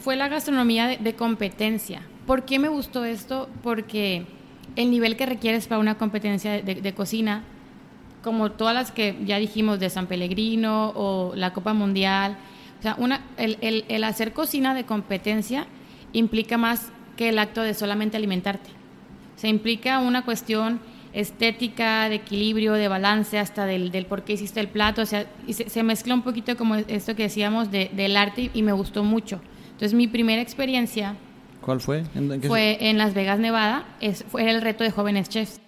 fue la gastronomía de, competencia. ¿Por qué me gustó esto? Porque el nivel que requieres para una competencia de, cocina, como todas las que ya dijimos de San Pellegrino o la Copa Mundial, o sea, una, el, el hacer cocina de competencia implica más que el acto de solamente alimentarte. Se implica una cuestión estética, de equilibrio, de balance, hasta del, del por qué hiciste el plato. O sea, y se, mezcla un poquito como esto que decíamos de, del arte y me gustó mucho. Entonces, mi primera experiencia. ¿Cuál fue? fue en Las Vegas, Nevada. Es, fue el reto de jóvenes chefs.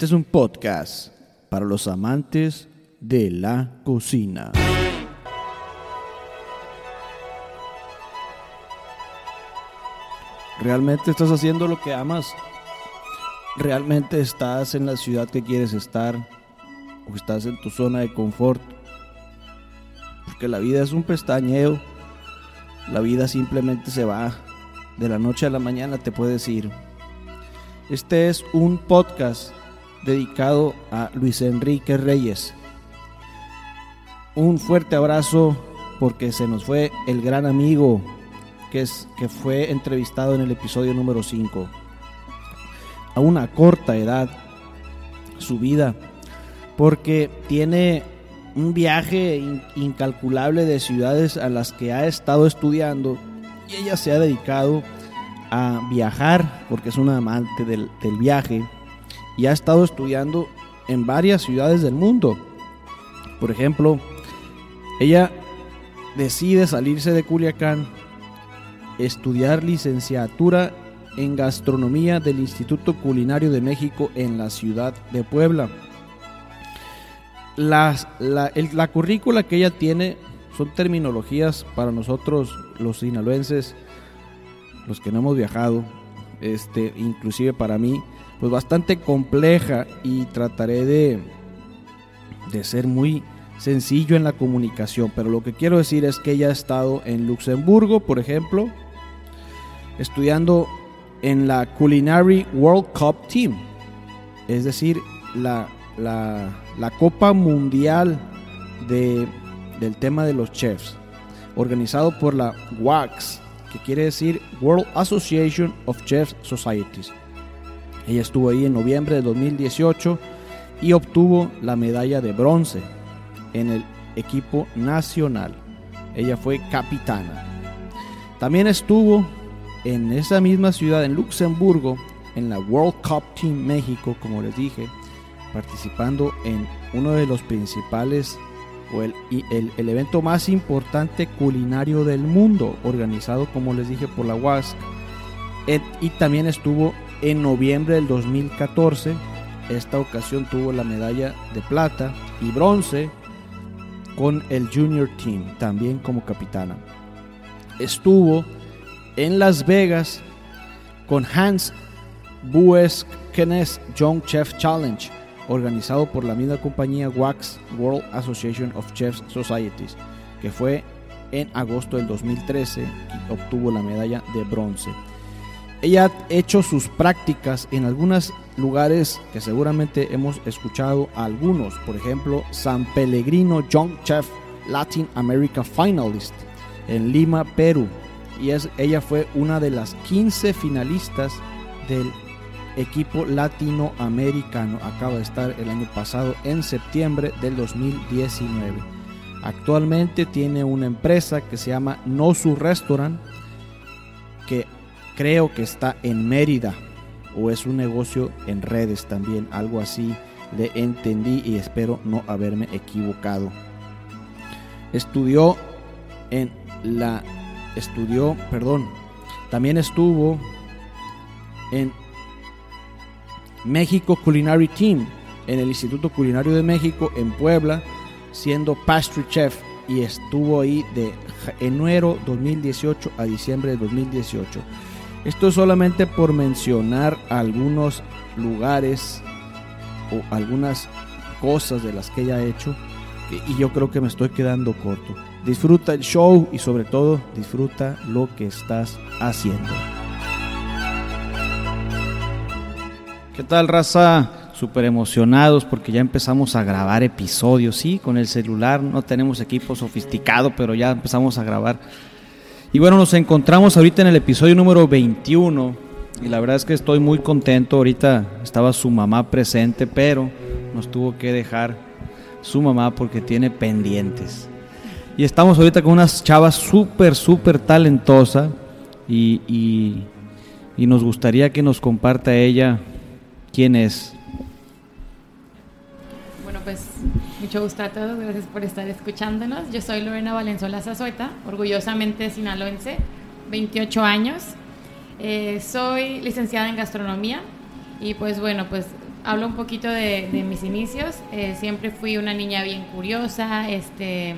Este es un podcast para los amantes de la cocina. ¿Realmente estás haciendo lo que amas? ¿Realmente estás en la ciudad que quieres estar? ¿O estás en tu zona de confort? Porque la vida es un pestañeo. La vida simplemente se va. De la noche a la mañana te puedes ir. Este es un podcast dedicado a Luis Enrique Reyes. Un fuerte abrazo porque se nos fue el gran amigo que, es, que fue entrevistado en el episodio número 5. A una corta edad, su vida, porque tiene un viaje incalculable de ciudades a las que ha estado estudiando y ella se ha dedicado a viajar porque es una amante del, del viaje y ha estado estudiando en varias ciudades del mundo. Por ejemplo, ella decide salirse de Culiacán, estudiar licenciatura en gastronomía del Instituto Culinario de México en la ciudad de Puebla. la, la currícula que ella tiene son terminologías para nosotros los sinaloenses, los que no hemos viajado, este, inclusive para mí, pues bastante compleja y trataré de, de ser muy sencillo en la comunicación. Pero lo que quiero decir es que ella ha estado en Luxemburgo, por ejemplo, estudiando en la Culinary World Cup Team, es decir, la, la, la Copa Mundial de, del tema de los chefs, organizado por la WACS, que quiere decir World Association of Chefs Societies. Ella estuvo ahí en noviembre de 2018 y obtuvo la medalla de bronce en el equipo nacional. Ella fue capitana. También estuvo en esa misma ciudad, en Luxemburgo, en la World Cup Team México, como les dije, participando en uno de los principales o el, el, evento más importante culinario del mundo, organizado, como les dije, por la WASC. y también estuvo en noviembre del 2014. Esta ocasión tuvo la medalla de plata y bronce con el Junior Team, también como capitana. Estuvo en Las Vegas con Hans Bues Kenneth Young Chef Challenge, organizado por la misma compañía WAX World Association of Chefs Societies, que fue en agosto del 2013 y obtuvo la medalla de bronce. Ella ha hecho sus prácticas en algunos lugares que seguramente hemos escuchado algunos, por ejemplo, San Pellegrino Young Chef Latin America Finalist en Lima, Perú. Y es, ella fue una de las 15 finalistas del equipo latinoamericano. Acaba de estar el año pasado en septiembre del 2019. Actualmente tiene una empresa que se llama No Su Restaurant creo que está en Mérida o es un negocio en redes también, algo así le entendí y espero no haberme equivocado. Estudió en la estudió, perdón, también estuvo en México Culinary Team en el Instituto Culinario de México en Puebla, siendo pastry chef y estuvo ahí de enero 2018 a diciembre de 2018. Esto es solamente por mencionar algunos lugares o algunas cosas de las que ella ha hecho y yo creo que me estoy quedando corto. Disfruta el show y sobre todo disfruta lo que estás haciendo. ¿Qué tal raza? Súper emocionados porque ya empezamos a grabar episodios, sí, con el celular, no tenemos equipo sofisticado, pero ya empezamos a grabar. Y bueno, nos encontramos ahorita en el episodio número 21 y la verdad es que estoy muy contento. Ahorita estaba su mamá presente, pero nos tuvo que dejar su mamá porque tiene pendientes. Y estamos ahorita con unas chavas súper, súper talentosa y, y, y nos gustaría que nos comparta ella quién es. Pues mucho gusto a todos, gracias por estar escuchándonos. Yo soy Lorena Valenzuela Zazueta, orgullosamente sinaloense, 28 años. Eh, soy licenciada en gastronomía y pues bueno, pues hablo un poquito de, mis inicios. Eh, siempre fui una niña bien curiosa, este,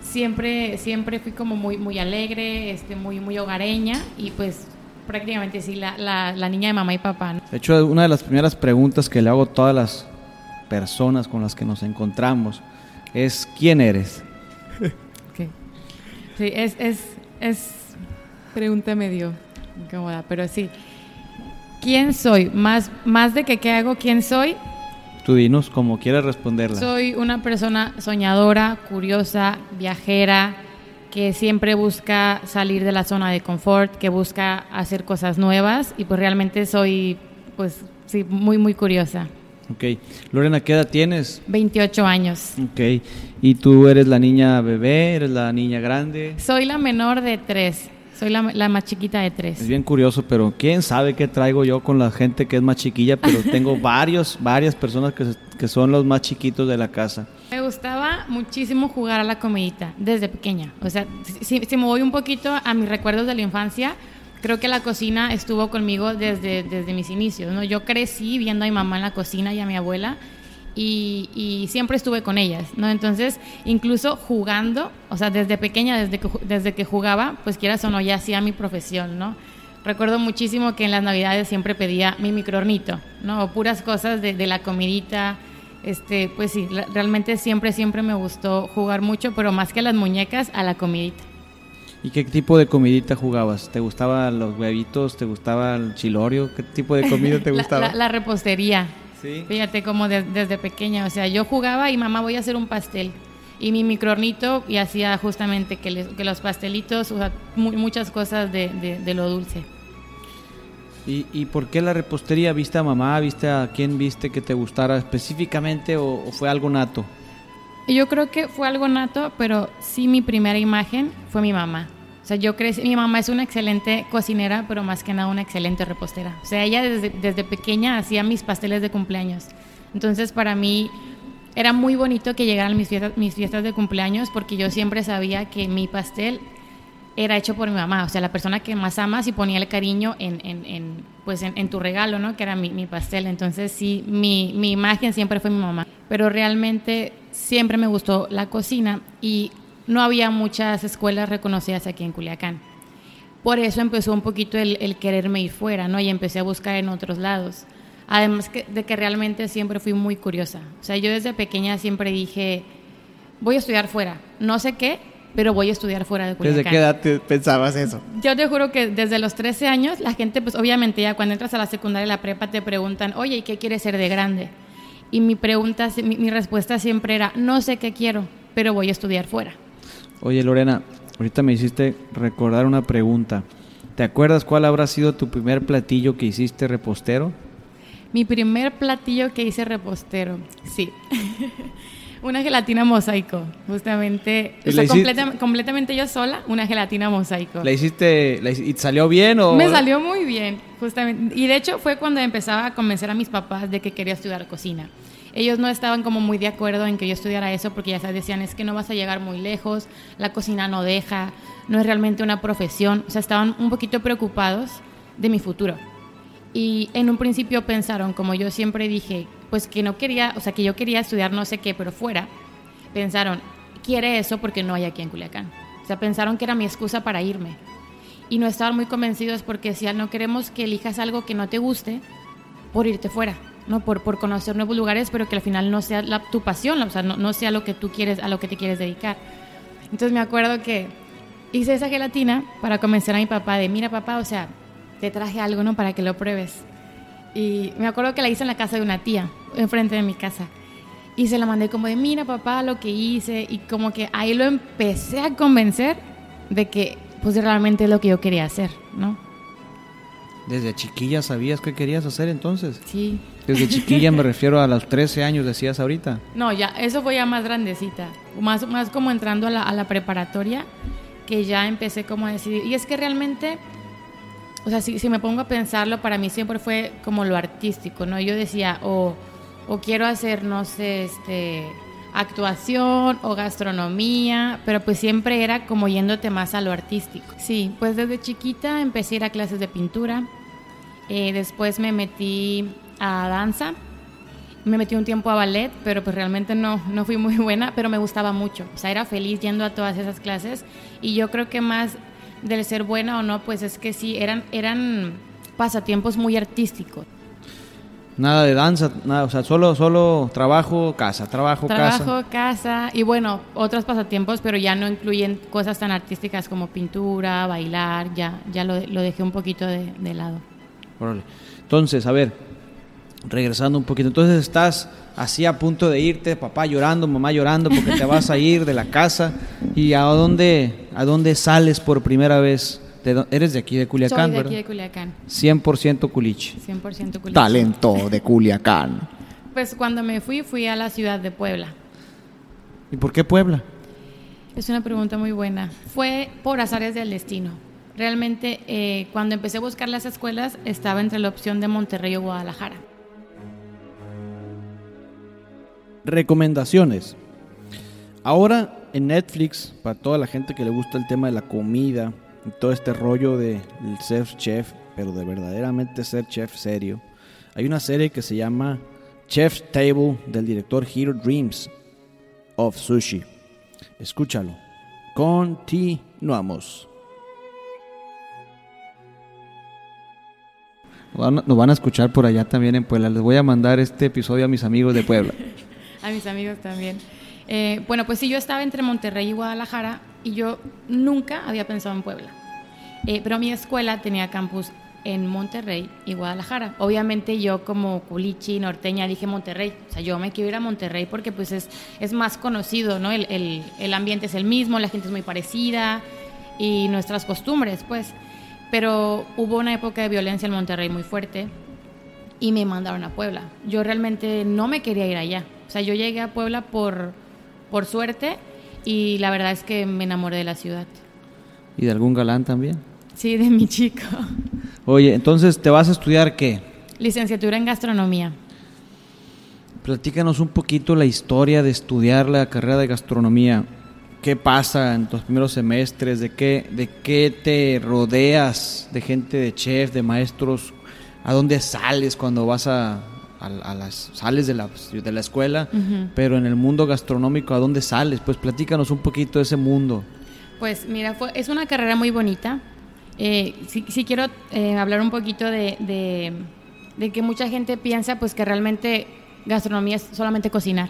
siempre, siempre fui como muy, muy alegre, este, muy, muy hogareña y pues prácticamente sí, la, niña de mamá y papá. De hecho, una de las primeras preguntas que le hago a todas las personas con las que nos encontramos es ¿quién eres? Okay. Sí, es, es, es pregunta medio incómoda, pero sí. ¿Quién soy? Más, más de que qué hago, ¿quién soy? Tú dinos como quieras responderla. Soy una persona soñadora, curiosa, viajera, que siempre busca salir de la zona de confort, que busca hacer cosas nuevas y pues realmente soy, pues sí, muy, muy curiosa. Ok. Lorena, ¿qué edad tienes? 28 años. Ok. ¿Y tú eres la niña bebé? ¿Eres la niña grande? Soy la menor de tres. Soy la, la más chiquita de tres. Es bien curioso, pero quién sabe qué traigo yo con la gente que es más chiquilla, pero tengo varios, varias personas que, que son los más chiquitos de la casa. Me gustaba muchísimo jugar a la comidita desde pequeña. O sea, si, si me voy un poquito a mis recuerdos de la infancia, creo que la cocina estuvo conmigo desde, desde mis inicios. ¿no? Yo crecí viendo a mi mamá en la cocina y a mi abuela y, y, siempre estuve con ellas. ¿no? Entonces, incluso jugando, o sea, desde pequeña, desde que, desde que jugaba, pues quieras o no, ya hacía mi profesión. ¿no? Recuerdo muchísimo que en las navidades siempre pedía mi microornito, ¿no? o puras cosas de, de la comidita. Este, pues sí, realmente siempre, siempre me gustó jugar mucho, pero más que a las muñecas, a la comidita. ¿Y qué tipo de comidita jugabas? ¿Te gustaban los huevitos? ¿Te gustaba el chilorio? ¿Qué tipo de comida te gustaba? la, la, la, repostería. ¿Sí? Fíjate, como de, desde pequeña. O sea, yo jugaba y mamá voy a hacer un pastel. Y mi microornito y hacía justamente que, les, que los pastelitos, o sea, mu muchas cosas de, de, de lo dulce. ¿Y, ¿Y, por qué la repostería? ¿Viste a mamá? ¿Viste a quién viste que te gustara específicamente o, o fue algo nato? Yo creo que fue algo nato, pero sí mi primera imagen fue mi mamá. O sea, yo crecí, mi mamá es una excelente cocinera, pero más que nada una excelente repostera. O sea, ella desde, desde pequeña hacía mis pasteles de cumpleaños. Entonces, para mí era muy bonito que llegaran mis fiestas, mis fiestas de cumpleaños porque yo siempre sabía que mi pastel era hecho por mi mamá, o sea, la persona que más amas y ponía el cariño en, en, en pues en, en, tu regalo, ¿no? Que era mi, mi pastel. Entonces, sí, mi, mi, imagen siempre fue mi mamá. Pero realmente siempre me gustó la cocina y no había muchas escuelas reconocidas aquí en Culiacán. Por eso empezó un poquito el, el quererme ir fuera, ¿no? Y empecé a buscar en otros lados. Además que, de que realmente siempre fui muy curiosa. O sea, yo desde pequeña siempre dije, voy a estudiar fuera. No sé qué, pero voy a estudiar fuera de Culiacán. ¿Desde qué edad te pensabas eso? Yo te juro que desde los 13 años, la gente, pues obviamente ya cuando entras a la secundaria y la prepa te preguntan, oye, ¿y qué quieres ser de grande? Y mi pregunta, mi, mi respuesta siempre era, no sé qué quiero, pero voy a estudiar fuera. Oye, Lorena, ahorita me hiciste recordar una pregunta. ¿Te acuerdas cuál habrá sido tu primer platillo que hiciste repostero? Mi primer platillo que hice repostero, sí. una gelatina mosaico, justamente. O sea, completa, completamente yo sola, una gelatina mosaico. ¿La hiciste la, y salió bien o...? Me salió muy bien, justamente. Y de hecho fue cuando empezaba a convencer a mis papás de que quería estudiar cocina. ellos no estaban como muy de acuerdo en que yo estudiara eso porque ya decían, es que no vas a llegar muy lejos, la cocina no deja, no es realmente una profesión, o sea, estaban un poquito preocupados de mi futuro. Y en un principio pensaron, como yo siempre dije, pues que no quería, o sea, que yo quería estudiar no sé qué, pero fuera, pensaron, quiere eso porque no hay aquí en Culiacán. O sea, pensaron que era mi excusa para irme. Y no estaban muy convencidos porque decían, no queremos que elijas algo que no te guste por irte fuera, ¿no? Por, por conocer nuevos lugares, pero que al final no sea la, tu pasión, o sea, no, no sea lo que tú quieres, a lo que te quieres dedicar. Entonces me acuerdo que hice esa gelatina para convencer a mi papá de, mira papá, o sea, te traje algo, ¿no? Para que lo pruebes. Y me acuerdo que la hice en la casa de una tía, enfrente de mi casa. Y se la mandé como de, mira papá, lo que hice. Y como que ahí lo empecé a convencer de que pues realmente es lo que yo quería hacer, ¿no? ¿Desde chiquilla sabías qué querías hacer entonces? Sí. Desde chiquilla me refiero a los 13 años, decías ahorita. No, ya, eso fue ya más grandecita. Más, más como entrando a la, a la preparatoria, que ya empecé como a decidir. Y es que realmente, o sea, si, si, me pongo a pensarlo, para mí siempre fue como lo artístico, ¿no? Yo decía, o, o quiero hacer, no sé, este actuación o gastronomía, pero pues siempre era como yéndote más a lo artístico. Sí, pues desde chiquita empecé a ir a clases de pintura, eh, después me metí a danza, me metí un tiempo a ballet, pero pues realmente no, no fui muy buena, pero me gustaba mucho, o sea, era feliz yendo a todas esas clases y yo creo que más del ser buena o no, pues es que sí, eran, eran pasatiempos muy artísticos. Nada de danza, nada, o sea, solo, solo trabajo, casa, trabajo, casa. Trabajo, casa y bueno, otros pasatiempos, pero ya no incluyen cosas tan artísticas como pintura, bailar, ya, ya lo, lo dejé un poquito de, de lado. Entonces, a ver, regresando un poquito, entonces estás así a punto de irte, papá llorando, mamá llorando porque te vas a ir de la casa y a dónde, a dónde sales por primera vez eres de aquí de Culiacán, Soy de ¿verdad? aquí de Culiacán. 100% culiche. 100% culiche. Talento de Culiacán. Pues cuando me fui, fui a la ciudad de Puebla. ¿Y por qué Puebla? Es una pregunta muy buena. Fue por azares del destino. Realmente, eh, cuando empecé a buscar las escuelas, estaba entre la opción de Monterrey o Guadalajara. Recomendaciones. Ahora en Netflix, para toda la gente que le gusta el tema de la comida, todo este rollo de ser chef, pero de verdaderamente ser chef serio. Hay una serie que se llama Chef's Table del director Hero Dreams of Sushi. Escúchalo. Continuamos. Nos van a escuchar por allá también en Puebla. Les voy a mandar este episodio a mis amigos de Puebla. a mis amigos también. Eh, bueno, pues sí, yo estaba entre Monterrey y Guadalajara y yo nunca había pensado en Puebla. Eh, pero mi escuela tenía campus en Monterrey y Guadalajara. Obviamente yo como culichi, norteña, dije Monterrey. O sea, yo me quiero ir a Monterrey porque pues es, es más conocido, ¿no? El, el, el ambiente es el mismo, la gente es muy parecida y nuestras costumbres, pues. Pero hubo una época de violencia en Monterrey muy fuerte y me mandaron a Puebla. Yo realmente no me quería ir allá. O sea, yo llegué a Puebla por, por suerte y la verdad es que me enamoré de la ciudad. ¿Y de algún galán también? Sí, de mi chico. Oye, entonces, ¿te vas a estudiar qué? Licenciatura en gastronomía. Platícanos un poquito la historia de estudiar la carrera de gastronomía. ¿Qué pasa en tus primeros semestres? ¿De qué, de qué te rodeas de gente de chef, de maestros? ¿A dónde sales cuando vas a, a, a las sales de la, de la escuela? Uh -huh. Pero en el mundo gastronómico, ¿a dónde sales? Pues platícanos un poquito de ese mundo. Pues mira, fue, es una carrera muy bonita. Eh, sí, sí, quiero eh, hablar un poquito de, de, de, que mucha gente piensa pues que realmente gastronomía es solamente cocinar.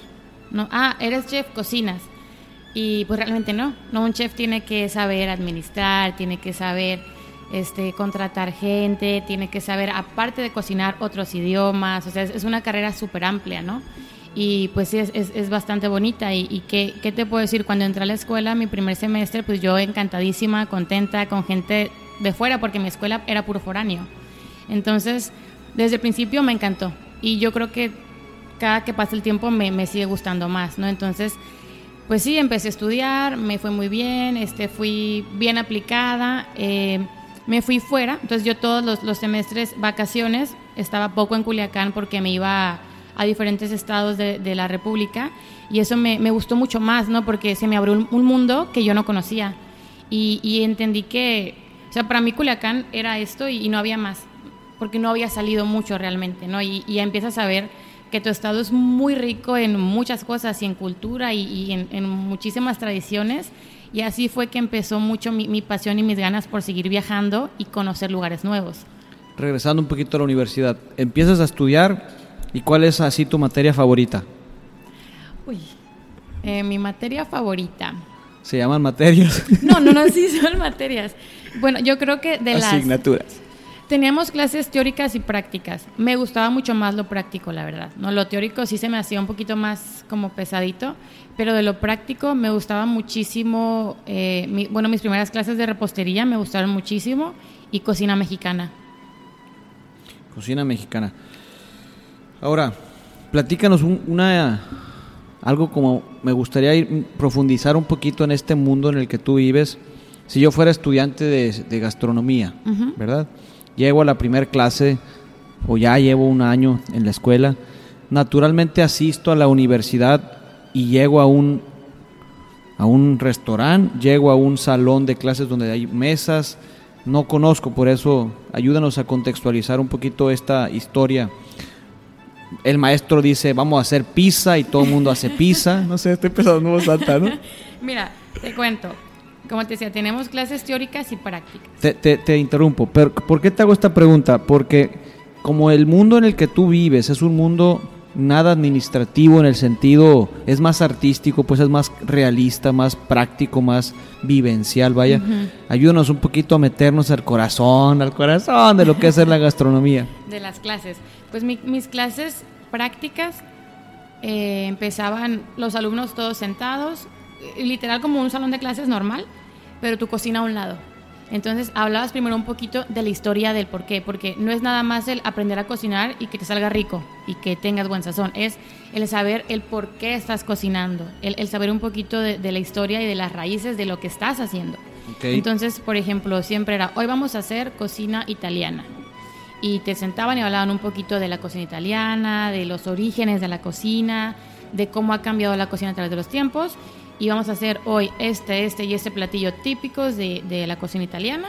¿no? Ah, eres chef, cocinas. Y pues realmente no. no. Un chef tiene que saber administrar, tiene que saber este, contratar gente, tiene que saber, aparte de cocinar, otros idiomas. O sea, es, es una carrera súper amplia, ¿no? y pues sí, es, es, es bastante bonita. ¿Y, y qué, qué, te puedo decir? Cuando entré a la escuela, mi primer semestre, pues yo encantadísima, contenta, con gente de fuera, porque mi escuela era puro foráneo. Entonces, desde el principio me encantó. Y yo creo que cada que pasa el tiempo me, me sigue gustando más, ¿no? Entonces, pues sí, empecé a estudiar, me fue muy bien, este, fui bien aplicada, eh, me fui fuera, entonces yo todos los, semestres, vacaciones, estaba poco en Culiacán porque me iba a diferentes estados de, la República y eso me, gustó mucho más, ¿no? Porque se me abrió un, un mundo que yo no conocía y, entendí que, o sea, para mí Culiacán era esto y, no había más, porque no había salido mucho realmente, ¿no? Y, y empiezas a ver que tu estado es muy rico en muchas cosas y en cultura y, en, muchísimas tradiciones. Y así fue que empezó mucho mi, mi, pasión y mis ganas por seguir viajando y conocer lugares nuevos. Regresando un poquito a la universidad, empiezas a estudiar y cuál es así tu materia favorita. Uy, eh, mi materia favorita. ¿Se llaman materias? No, no, no, sí son materias. Bueno, yo creo que de las... Asignaturas. Teníamos clases teóricas y prácticas. Me gustaba mucho más lo práctico, la verdad. No, lo teórico sí se me hacía un poquito más como pesadito, pero de lo práctico me gustaba muchísimo. Eh, mi, bueno, mis primeras clases de repostería me gustaron muchísimo y cocina mexicana. Cocina mexicana. Ahora, platícanos un, una algo como me gustaría ir profundizar un poquito en este mundo en el que tú vives. Si yo fuera estudiante de, de gastronomía, uh -huh. ¿verdad? llego a la primera clase o ya llevo un año en la escuela, naturalmente asisto a la universidad y llego a un, a un restaurante, llego a un salón de clases donde hay mesas, no conozco, por eso ayúdanos a contextualizar un poquito esta historia. El maestro dice, vamos a hacer pizza y todo el mundo hace pizza. No sé, estoy pensando en voz alta, ¿no? Mira, te cuento como te decía, tenemos clases teóricas y prácticas. Te, te, te, interrumpo, pero ¿por qué te hago esta pregunta? Porque como el mundo en el que tú vives es un mundo nada administrativo en el sentido, es más artístico, pues es más realista, más práctico, más vivencial, vaya. Uh -huh. Ayúdanos un poquito a meternos al corazón, al corazón de lo que es la gastronomía. De las clases. Pues mi, mis clases prácticas eh, empezaban los alumnos todos sentados, literal como un salón de clases normal, pero tu cocina a un lado. Entonces hablabas primero un poquito de la historia del por qué, porque no es nada más el aprender a cocinar y que te salga rico y que tengas buen sazón, es el saber el por qué estás cocinando, el, el saber un poquito de, de, la historia y de las raíces de lo que estás haciendo. Okay. Entonces, por ejemplo, siempre era, hoy vamos a hacer cocina italiana. Y te sentaban y hablaban un poquito de la cocina italiana, de los orígenes de la cocina, de cómo ha cambiado la cocina a través de los tiempos y vamos a hacer hoy este, este y este platillo típicos de, de, la cocina italiana.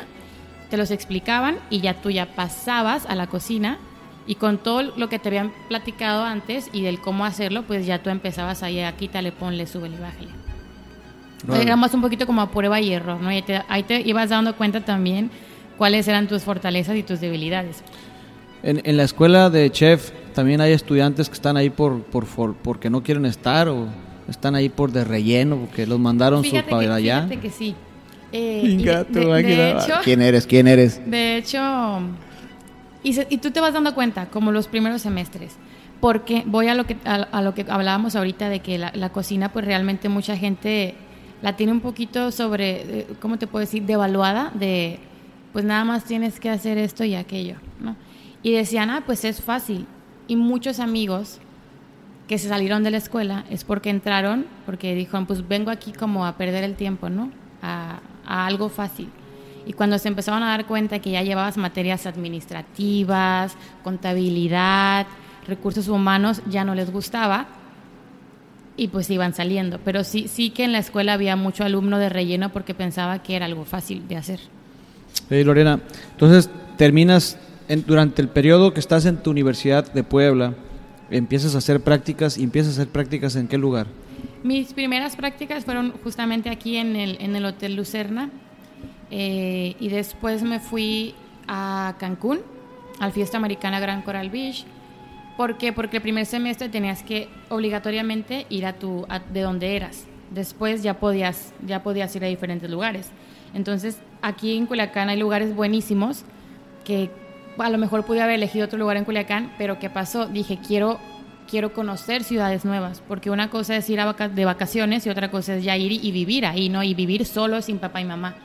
Te los explicaban y ya tú ya pasabas a la cocina y con todo lo que te habían platicado antes y del cómo hacerlo, pues ya tú empezabas ahí a quítale, ponle, súbele y bájale. Vale. Era más un poquito como a prueba y error, ¿no? Y te, ahí te ibas dando cuenta también cuáles eran tus fortalezas y tus debilidades. En, en la escuela de chef también hay estudiantes que están ahí por, por, por porque no quieren estar o están ahí por de relleno porque los mandaron fíjate para que, allá. Fíjate que sí. Eh, de, de, de hecho, ¿Quién eres? ¿Quién eres? De hecho, y, se, y, tú te vas dando cuenta, como los primeros semestres, porque voy a lo que, a, a lo que hablábamos ahorita de que la, la, cocina, pues realmente mucha gente la tiene un poquito sobre, eh, ¿cómo te puedo decir?, devaluada, de pues nada más tienes que hacer esto y aquello, ¿no? Y decían, ah, pues es fácil. Y muchos amigos que se salieron de la escuela es porque entraron, porque dijeron, pues vengo aquí como a perder el tiempo, ¿no? A, algo fácil. Y cuando se empezaron a dar cuenta que ya llevabas materias administrativas, contabilidad, recursos humanos, ya no les gustaba y pues iban saliendo. Pero sí, sí que en la escuela había mucho alumno de relleno porque pensaba que era algo fácil de hacer. Lorena, entonces terminas durante el periodo que estás en tu Universidad de Puebla, empiezas a hacer prácticas y empiezas a hacer prácticas en qué lugar? Mis primeras prácticas fueron justamente aquí en el, en el Hotel Lucerna eh, y después me fui a Cancún, al Fiesta Americana Gran Coral Beach. ¿Por qué? Porque el primer semestre tenías que obligatoriamente ir a tu de donde eras. Después ya podías ya podías ir a diferentes lugares. Entonces, aquí en Culiacán hay lugares buenísimos que a lo mejor pude haber elegido otro lugar en Culiacán, pero ¿qué pasó? Dije, quiero, quiero conocer ciudades nuevas, porque una cosa es ir a vaca de vacaciones y otra cosa es ya ir y vivir ahí, ¿no? Y vivir solo sin papá y mamá.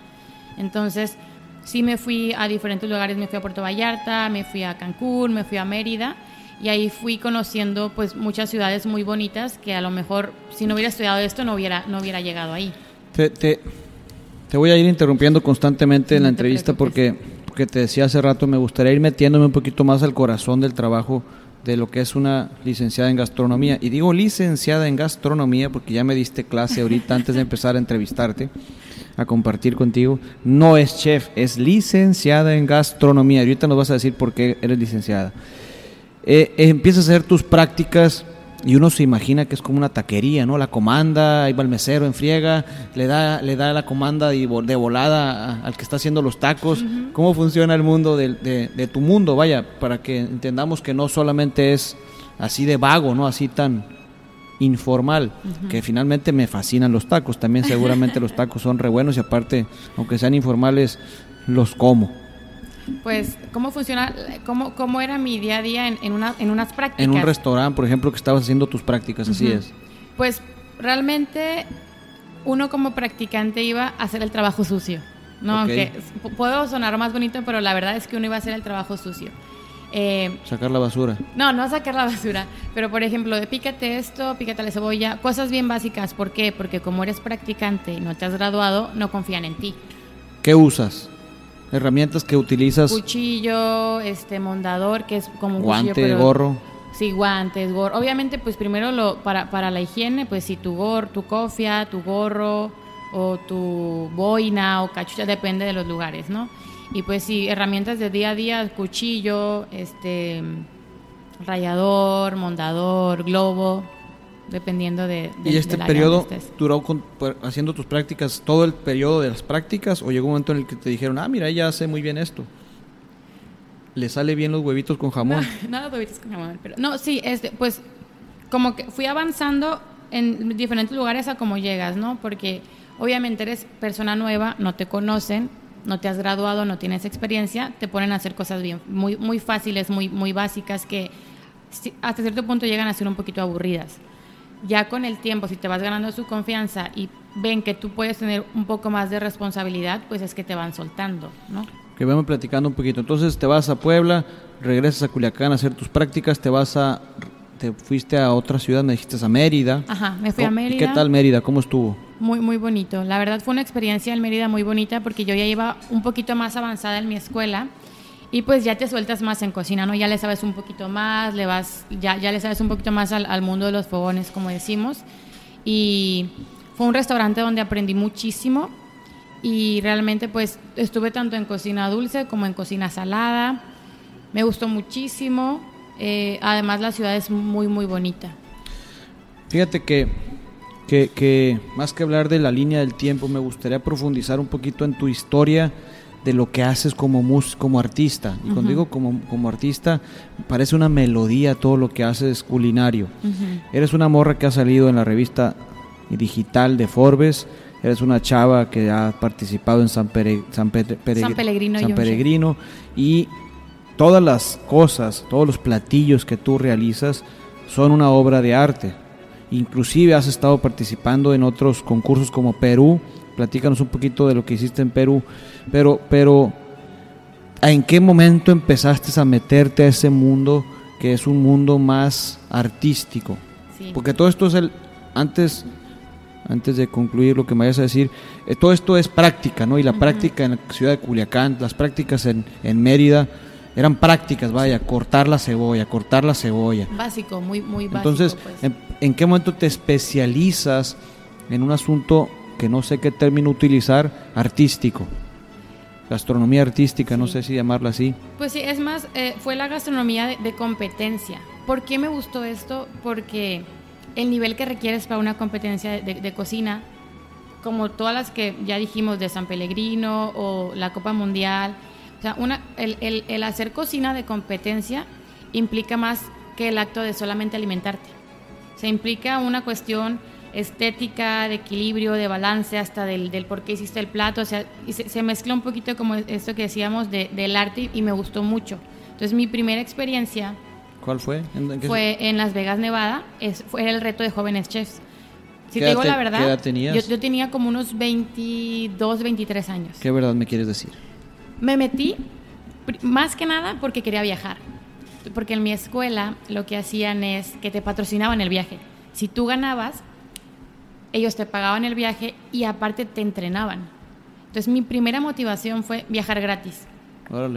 Entonces, sí me fui a diferentes lugares, me fui a Puerto Vallarta, me fui a Cancún, me fui a Mérida, y ahí fui conociendo pues muchas ciudades muy bonitas que a lo mejor si no hubiera estudiado esto no hubiera, no hubiera llegado ahí. Te, te, te voy a ir interrumpiendo constantemente en la entrevista porque porque te decía hace rato, me gustaría ir metiéndome un poquito más al corazón del trabajo de lo que es una licenciada en gastronomía. Y digo licenciada en gastronomía porque ya me diste clase ahorita antes de empezar a entrevistarte, a compartir contigo. No es chef, es licenciada en gastronomía. ahorita nos vas a decir por qué eres licenciada. Eh, empiezas a hacer tus prácticas y uno se imagina que es como una taquería, ¿no? La comanda, ahí va el mesero en friega, le da, le da la comanda de, volada al que está haciendo los tacos. ¿Cómo funciona el mundo de, tu mundo? Vaya, para que entendamos que no solamente es así de vago, ¿no? Así tan informal, que finalmente me fascinan los tacos. También seguramente los tacos son re buenos y aparte, aunque sean informales, los como. Pues, ¿cómo funciona? ¿Cómo, cómo era mi día a día en, en, una, en unas prácticas? En un restaurante, por ejemplo, que estabas haciendo tus prácticas, así es. Pues, realmente, uno como practicante iba a hacer el trabajo sucio. ¿no? Aunque puedo sonar más bonito, pero la verdad es que uno iba a hacer el trabajo sucio. Eh, sacar la basura. No, no sacar la basura. Pero, por ejemplo, de pícate esto, pícate la cebolla, cosas bien básicas. ¿Por qué? Porque como eres practicante y no te has graduado, no confían en ti. ¿Qué usas? Herramientas que utilizas. Cuchillo, este mondador, que es como un guante, gorro. Sí, guantes, gorro. Obviamente, pues primero lo para, para la higiene, pues si tu gorro, tu cofia, tu gorro o tu boina o cachucha, depende de los lugares, ¿no? Y pues sí, herramientas de día a día, cuchillo, este rayador, mondador, globo, dependiendo de, ¿Y este periodo duró haciendo tus prácticas todo el periodo de las prácticas o llegó un momento en el que te dijeron, ah, mira, ella hace muy bien esto? ¿Le sale bien los huevitos con jamón? No, los huevitos con jamón, pero no, sí, este, pues como que fui avanzando en diferentes lugares a cómo llegas, ¿no? Porque obviamente eres persona nueva, no te conocen, no te has graduado, no tienes experiencia, te ponen a hacer cosas bien, muy, muy fáciles, muy, muy básicas que hasta cierto punto llegan a ser un poquito aburridas ya con el tiempo, si te vas ganando su confianza y ven que tú puedes tener un poco más de responsabilidad, pues es que te van soltando, ¿no? Que vamos platicando un poquito. Entonces te vas a Puebla, regresas a Culiacán a hacer tus prácticas, te vas a te fuiste a otra ciudad, me dijiste a Mérida. Ajá, me fui a Mérida. ¿Qué tal Mérida? ¿Cómo estuvo? Muy, muy bonito. La verdad fue una experiencia en Mérida muy bonita porque yo ya iba un poquito más avanzada en mi escuela y pues ya te sueltas más en cocina, ¿no? Ya le sabes un poquito más, le vas, ya, ya le sabes un poquito más al, mundo de los fogones, como decimos. Y fue un restaurante donde aprendí muchísimo y realmente pues estuve tanto en cocina dulce como en cocina salada. Me gustó muchísimo. Eh, además la ciudad es muy, muy bonita. Fíjate que, que, que más que hablar de la línea del tiempo, me gustaría profundizar un poquito en tu historia de lo que haces como mus, como artista. Y cuando digo como, como artista, parece una melodía todo lo que haces culinario. Eres una morra que ha salido en la revista digital de Forbes. Eres una chava que ha participado en San, San, Pellegrino, San Peregrino y todas las cosas, todos los platillos que tú realizas son una obra de arte. Inclusive has estado participando en otros concursos como Perú Platícanos un poquito de lo que hiciste en Perú, pero, pero ¿en qué momento empezaste a meterte a ese mundo que es un mundo más artístico? Porque todo esto es el, antes, antes de concluir lo que me vayas a decir, eh, todo esto es práctica, ¿no? Y la práctica en la ciudad de Culiacán, las prácticas en, en Mérida, eran prácticas, vaya, cortar la cebolla, cortar la cebolla. Básico, muy, muy básico. Entonces, pues. ¿en, qué momento te especializas en un asunto que no sé qué término utilizar, artístico. Gastronomía artística, no sé si llamarla así. Pues sí, es más, eh, fue la gastronomía de, competencia. ¿Por qué me gustó esto? Porque el nivel que requieres para una competencia de, cocina, como todas las que ya dijimos de San Pellegrino o la Copa Mundial, o sea, una, el, el, el hacer cocina de competencia implica más que el acto de solamente alimentarte. Se implica una cuestión estética, de equilibrio, de balance, hasta del, del por qué hiciste el plato. O sea, y se, mezcla un poquito como esto que decíamos de, del arte y me gustó mucho. Entonces, mi primera experiencia. ¿Cuál fue? fue en Las Vegas, Nevada. Es, fue el reto de jóvenes chefs. Si te digo la verdad, ¿qué edad tenías? Yo, tenía como unos 22, 23 años. ¿Qué verdad me quieres decir? Me metí más que nada porque quería viajar. Porque en mi escuela lo que hacían es que te patrocinaban el viaje. Si tú ganabas, ellos te pagaban el viaje y aparte te entrenaban. Entonces mi primera motivación fue viajar gratis.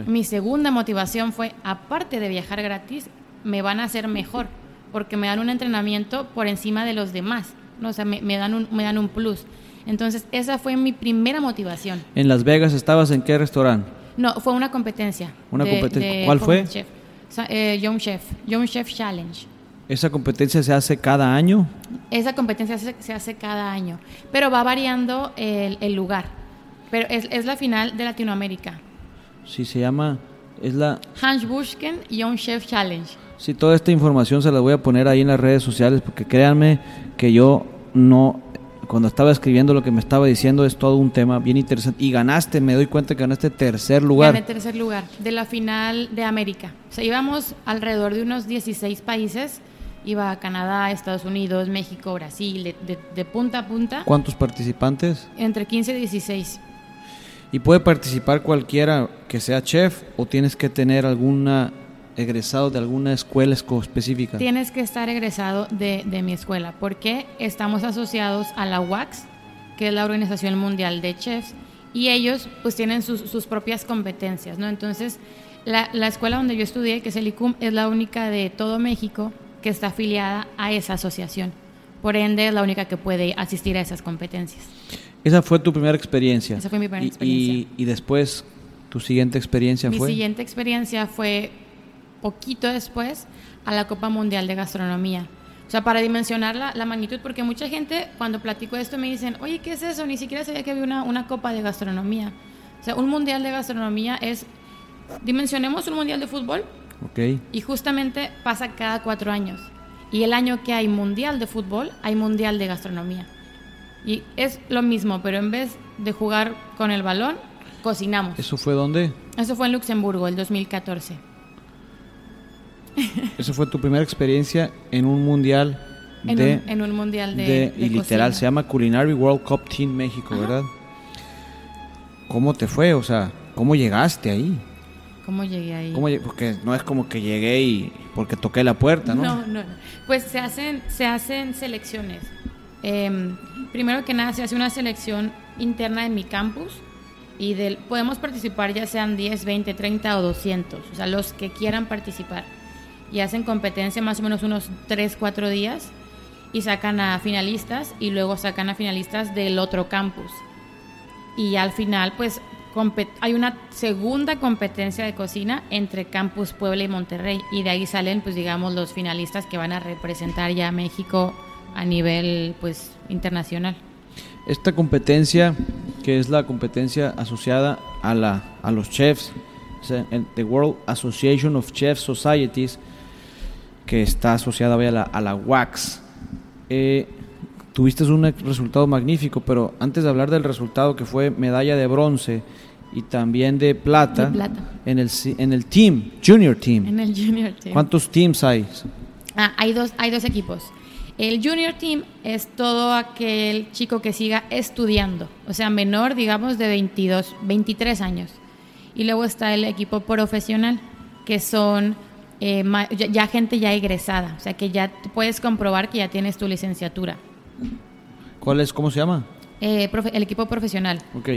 Mi segunda motivación fue, aparte de viajar gratis, me van a hacer mejor, porque me dan un entrenamiento por encima de los demás, ¿no? o sea, me, me dan un, me dan un plus. Entonces, esa fue mi primera motivación. ¿En Las Vegas estabas en qué restaurante? No, fue una competencia. ¿Una de- competencia? de ¿Cuál fue? Chef. Sa- eh, Young Chef. Young Chef Challenge. ¿Esa competencia se hace cada año? Esa competencia se, se hace cada año, pero va variando el, el lugar. Pero es, es la final de Latinoamérica. Sí, se llama... Es la... Hans Bushken Young Chef Challenge. Sí, toda esta información se la voy a poner ahí en las redes sociales porque créanme que yo no, cuando estaba escribiendo lo que me estaba diciendo es todo un tema bien interesante. Y ganaste, me doy cuenta que ganaste tercer lugar. Gané tercer lugar de la final de América. O sea, íbamos alrededor de unos 16 países. Iba a Canadá, Estados Unidos, México, Brasil, de, de- de punta a punta. ¿Cuántos participantes? Entre 15 y 16. ¿Y puede participar cualquiera que sea chef o tienes que tener alguna egresado de alguna escuela específica? Tienes que estar egresado de, de mi escuela porque estamos asociados a la WACS, que es la Organización Mundial de Chefs, y ellos pues tienen sus, sus propias competencias, ¿no? Entonces, la, la escuela donde yo estudié, que es el ICUM, es la única de todo México que está afiliada a esa asociación. Por ende, es la única que puede asistir a esas competencias. Esa fue tu primera experiencia. Esa fue mi primera Y- experiencia. Y, y después, tu siguiente experiencia Mi fue... siguiente experiencia fue poquito después a la Copa Mundial de Gastronomía. O sea, para dimensionar la, la magnitud, porque mucha gente cuando platico esto me dicen, oye, ¿qué es eso? Ni siquiera sabía que había una, una Copa de Gastronomía. O sea, un Mundial de Gastronomía es, dimensionemos un Mundial de fútbol Ok. y justamente pasa cada cuatro años. Y el año que hay Mundial de fútbol, hay Mundial de Gastronomía. Y es lo mismo, pero en vez de jugar con el balón, cocinamos. ¿Eso fue dónde? Eso fue en Luxemburgo, el 2014. Esa fue tu primera experiencia en un mundial En, de, un, en un mundial de, de- de y literal cocina. se llama Culinary World Cup Team México, Ajá. ¿verdad? ¿Cómo te fue? O sea, ¿cómo llegaste ahí? ¿Cómo llegué ahí? ¿Cómo lle- porque no es como que llegué y porque toqué la puerta, ¿no? No, no, no. Pues se hacen, se hacen selecciones. Em, primero que nada, se hace una selección interna en mi campus y del, podemos participar ya sean 10, 20, 30 o 200, o sea, los que quieran participar. Y hacen competencia más o menos unos 3, 4 días y sacan a finalistas y luego sacan a finalistas del otro campus. Y al final, pues, hay una segunda competencia de cocina entre Campus Puebla y Monterrey. Y de ahí salen, pues, digamos, los finalistas que van a representar ya a México a nivel, pues, internacional. Esta competencia, que es la competencia asociada a, la, a los chefs, The World Association of Chef Societies, que está asociada a la, a la WACS, eh, tuviste un resultado magnífico, pero antes de hablar del resultado que fue medalla de bronce y también de plata, De plata. En, el, en el team, junior team, En el Junior Team. ¿cuántos teams hay? Ah, hay dos, hay dos equipos. El Junior Team es todo aquel chico que siga estudiando, o sea, menor, digamos, de 22, 23 años. Y luego está el equipo profesional, que son eh, ya, ya gente ya egresada, o sea, que ya puedes comprobar que ya tienes tu licenciatura. ¿Cuál es, cómo se llama? Eh, profe- el equipo profesional. Ok.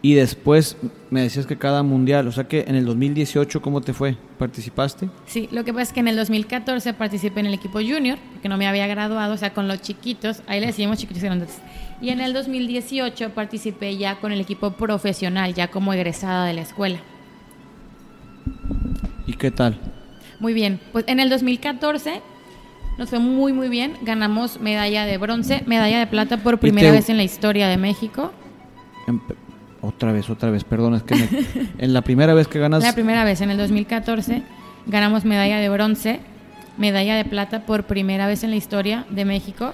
Y después me decías que cada mundial, o sea que en el 2018, ¿cómo te fue? ¿Participaste? Sí, lo que pasa es que en el 2014 participé en el equipo junior, porque no me había graduado, o sea, con los chiquitos, ahí le decíamos chiquitos y grandes. Y en el 2018 participé ya con el equipo profesional, ya como egresada de la escuela. ¿Y qué tal? Muy bien, pues en el 2014 nos fue muy, muy bien. Ganamos medalla de bronce, medalla de plata por primera te- vez en la historia de México. Otra vez, otra vez, perdón, es que me- en la primera vez que ganas... La primera vez, en el 2014, ganamos medalla de bronce, medalla de plata por primera vez en la historia de México.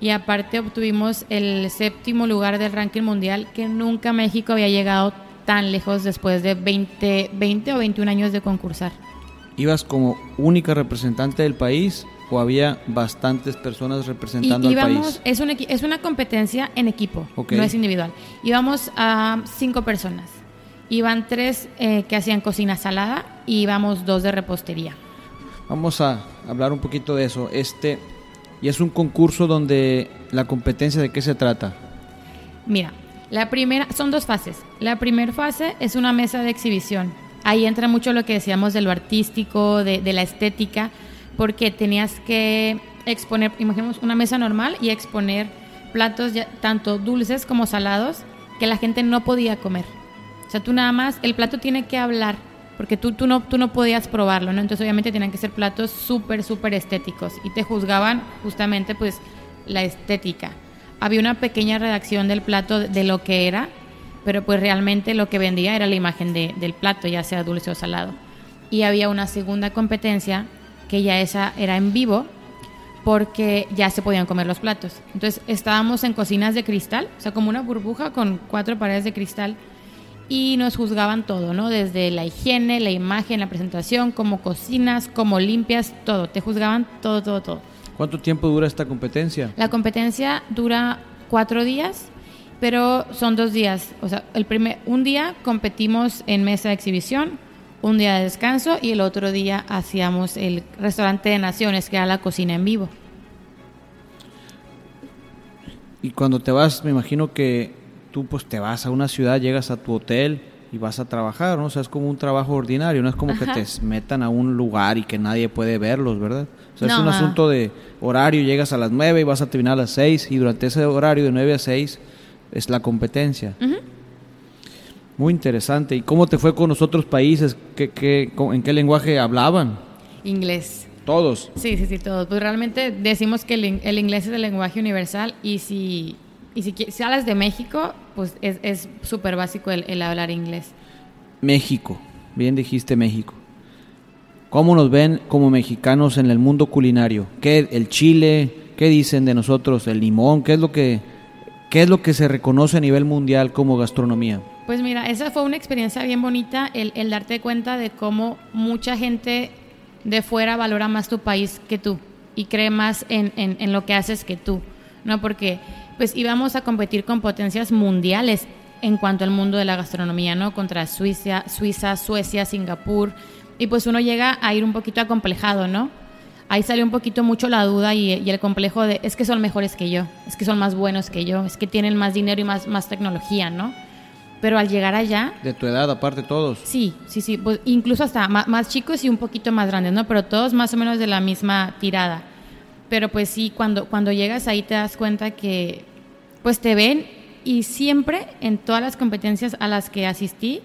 Y aparte obtuvimos el séptimo lugar del ranking mundial, que nunca México había llegado tan lejos después de 20, 20 o 21 años de concursar. ¿Ibas como única representante del país o había bastantes personas Y representando al íbamos, país? es, un equi- es una competencia en equipo, Ok. no es individual. Íbamos a cinco personas. Iban tres eh, que hacían cocina salada y íbamos dos de repostería. Vamos a hablar un poquito de eso. Este, y es un concurso donde la competencia de qué se trata. Mira, la primera, son dos fases. La primera fase es una mesa de exhibición, ahí entra mucho lo que decíamos de lo artístico, de, de la estética, porque tenías que exponer, imaginemos una mesa normal y exponer platos ya, tanto dulces como salados que la gente no podía comer. O sea, tú nada más, el plato tiene que hablar, porque tú, tú, no, tú no podías probarlo, ¿no? Entonces obviamente tenían que ser platos súper, súper estéticos y te juzgaban justamente pues la estética. Había una pequeña redacción del plato de lo que era, pero pues realmente lo que vendía era la imagen de, del plato, ya sea dulce o salado. Y había una segunda competencia que ya esa era en vivo, porque ya se podían comer los platos. Entonces estábamos en cocinas de cristal, o sea, como una burbuja con cuatro paredes de cristal y nos juzgaban todo, ¿no? Desde la higiene, la imagen, la presentación, cómo cocinas, cómo limpias, todo. Te juzgaban todo, todo, todo. ¿Cuánto tiempo dura esta competencia? La competencia dura cuatro días, pero son dos días. O sea, el primer, un día competimos en mesa de exhibición, un día de descanso y el otro día hacíamos el restaurante de naciones, que era la cocina en vivo. Y cuando te vas, me imagino que tú pues te vas a una ciudad, llegas a tu hotel y vas a trabajar, ¿no? O sea, es como un trabajo ordinario, no es como que te metan a un lugar y que nadie puede verlos, ¿verdad? O sea, es un asunto de horario, llegas a las 9 y vas a terminar a las 6 y durante ese horario de 9 a 6 es la competencia. Muy interesante. ¿Y cómo te fue con los otros países? ¿Qué, qué, ¿En qué lenguaje hablaban? Inglés. ¿Todos? Sí, sí, sí, todos. Pues realmente decimos que el, inglés es el lenguaje universal y si, y si, si hablas de México, pues es súper básico el, el hablar inglés. México, bien dijiste México. ¿Cómo nos ven como mexicanos en el mundo culinario? ¿Qué el chile? ¿Qué dicen de nosotros el limón? ¿Qué es lo que qué es lo que se reconoce a nivel mundial como gastronomía? Pues mira, esa fue una experiencia bien bonita, el, el, darte cuenta de cómo mucha gente de fuera valora más tu país que tú y cree más en, en, lo que haces que tú, ¿no? Porque pues íbamos a competir con potencias mundiales en cuanto al mundo de la gastronomía, ¿no? Contra Suiza, Suiza, Suecia, Singapur, y pues uno llega a ir un poquito acomplejado, ¿no? Ahí salió un poquito mucho la duda y, y el complejo de es que son mejores que yo, es que son más buenos que yo, es que tienen más dinero y más, más tecnología, ¿no? Pero al llegar allá... De tu edad aparte todos. Sí, sí, sí, pues incluso hasta más, chicos y un poquito más grandes, ¿no? Pero todos más o menos de la misma tirada. Pero pues sí, cuando, cuando llegas ahí te das cuenta que pues te ven y siempre en todas las competencias a las que asistí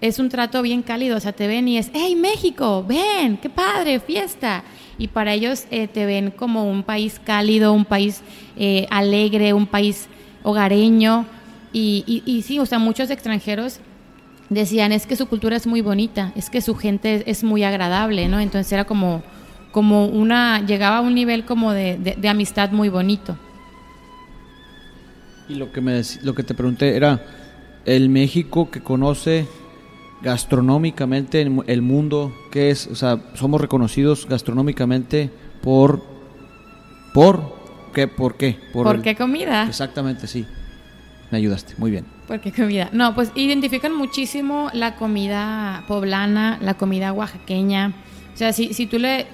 es un trato bien cálido, o sea, te ven y es, hey México, ven, qué padre, fiesta. Y para ellos eh, te ven como un país cálido, un país eh, alegre, un país hogareño y, y, sí, o sea, muchos extranjeros decían, es que su cultura es muy bonita, es que su gente es, muy agradable, ¿no? Entonces era como, como una, llegaba a un nivel como de, de, amistad muy bonito. Y lo que, me, lo que te pregunté era, el México que conoce gastronómicamente el mundo, ¿qué es? O sea, somos reconocidos gastronómicamente por... ¿Por qué? ¿Por qué? ¿Por, qué comida? Exactamente, sí. Me ayudaste, muy bien. ¿Por qué comida? No, pues identifican muchísimo la comida poblana, la comida oaxaqueña. O sea, si, si tú le...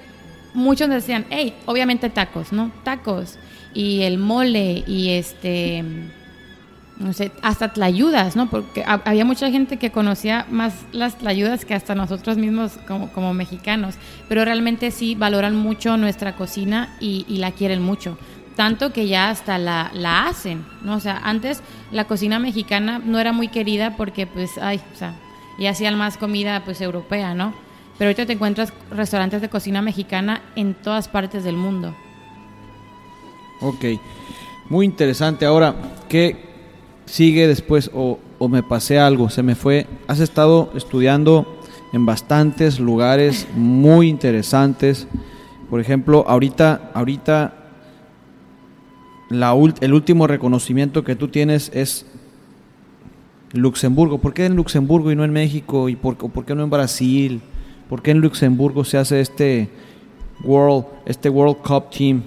Muchos decían, hey, obviamente tacos, ¿no? Tacos. Y el mole y este... No sé, hasta tlayudas, ¿no? Porque había mucha gente que conocía más las tlayudas que hasta nosotros mismos como, como mexicanos. Pero realmente sí valoran mucho nuestra cocina y la quieren mucho tanto que ya hasta la, la hacen, ¿no? O sea, antes la cocina mexicana no era muy querida porque, pues, ay, o sea, y hacían más comida, pues, europea, ¿no? Pero ahorita te encuentras restaurantes de cocina mexicana en todas partes del mundo. Ok, muy interesante. Ahora, ¿qué sigue después? O, o me pasé algo, se me fue. Has estado estudiando en bastantes lugares muy interesantes. Por ejemplo, ahorita, ahorita la, el último reconocimiento que tú tienes es Luxemburgo. ¿Por qué en Luxemburgo y no en México? ¿Y por, por, qué no en Brasil? ¿Por qué en Luxemburgo se hace este World, este World Cup Team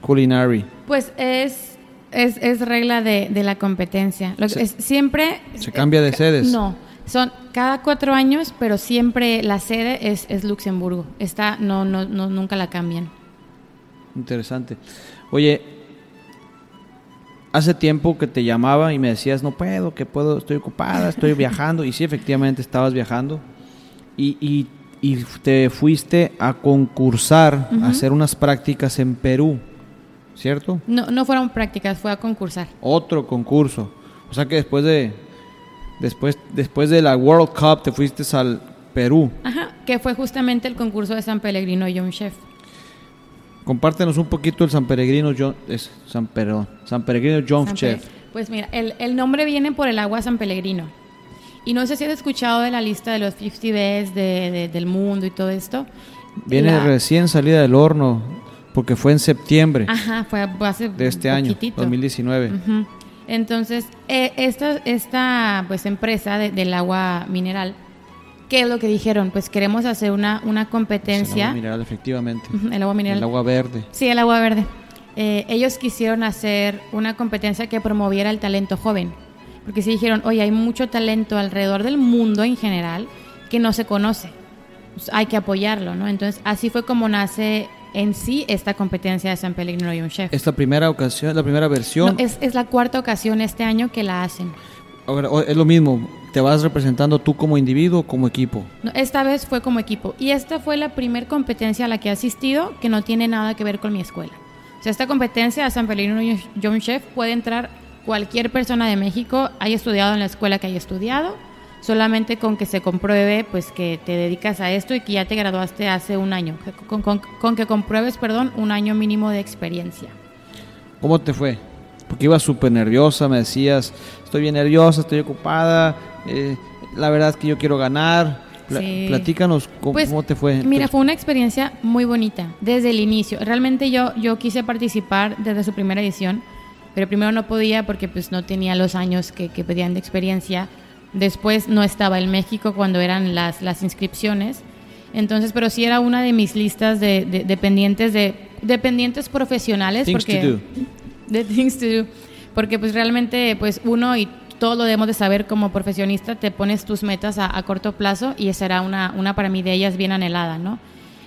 Culinary? Pues es, es, es regla de, de, la competencia. Lo, es, siempre... ¿Se cambia de sedes? No, son cada cuatro años, pero siempre la sede es, es Luxemburgo. Está, no, no, no, nunca la cambian. Interesante. Oye, hace tiempo que te llamaba y me decías, no puedo, que puedo, estoy ocupada, estoy viajando. Y sí, efectivamente estabas viajando. Y, y, y te fuiste a concursar, a hacer unas prácticas en Perú, ¿cierto? No, no fueron prácticas, fue a concursar. Otro concurso. O sea que después de después después de la World Cup te fuiste al Perú. Ajá, que fue justamente el concurso de San Pellegrino Young Chef. Compártenos un poquito el San Peregrino John, es San, perdón, San Peregrino John San Chef. Pues mira, el, el nombre viene por el agua San Pellegrino. Y no sé si has escuchado de la lista de los 50 best de- de- del mundo y todo esto. Viene La- recién salida del horno porque fue en septiembre Ajá, fue hace de este año, poquitito. 2019. Ujú. Entonces, eh, esta, esta pues empresa de- del agua mineral, ¿qué es lo que dijeron? Pues queremos hacer una, una Es el competencia. agua mineral, efectivamente. El agua mineral. El agua verde. Sí, el agua verde. Eh, ellos quisieron hacer una competencia que promoviera el talento joven. Porque sí dijeron, oye, hay mucho talento alrededor del mundo en general que no se conoce. Pues hay que apoyarlo, ¿no? Entonces, así fue como nace en sí esta competencia de San Pellegrino y un chef. Es la primera ocasión, la primera versión. No, es, es la cuarta ocasión este año que la hacen. Ahora, es lo mismo, te vas representando tú como individuo o como equipo. Esta vez fue como equipo. Y esta fue la primera competencia a la que he asistido que no tiene nada que ver con mi escuela. O sea, esta competencia de San Pellegrino Young Chef puede entrar cualquier persona de México, haya estudiado en la escuela que haya estudiado, solamente con que se compruebe pues que te dedicas a esto y que ya te graduaste hace un año. Con, con- con que compruebes, perdón, un año mínimo de experiencia. ¿Cómo te fue? Porque ibas súper nerviosa, me decías, estoy bien nerviosa, estoy ocupada, eh, la verdad es que yo quiero ganar. Pla- Sí. Platícanos cómo, Pues, cómo te fue. Mira, fue una experiencia muy bonita desde el inicio. Realmente yo, yo quise participar desde su primera edición, pero primero no podía porque pues no tenía los años que, que pedían de experiencia. Después no estaba en México cuando eran las, las inscripciones. Entonces, pero sí era una de mis listas de, de, de pendientes de dependientes profesionales Things porque to do. de things to do. Porque pues realmente pues uno y todo lo debemos de saber como profesionista, te pones tus metas a, a corto plazo y esa era una, una para mí de ellas bien anhelada, ¿no?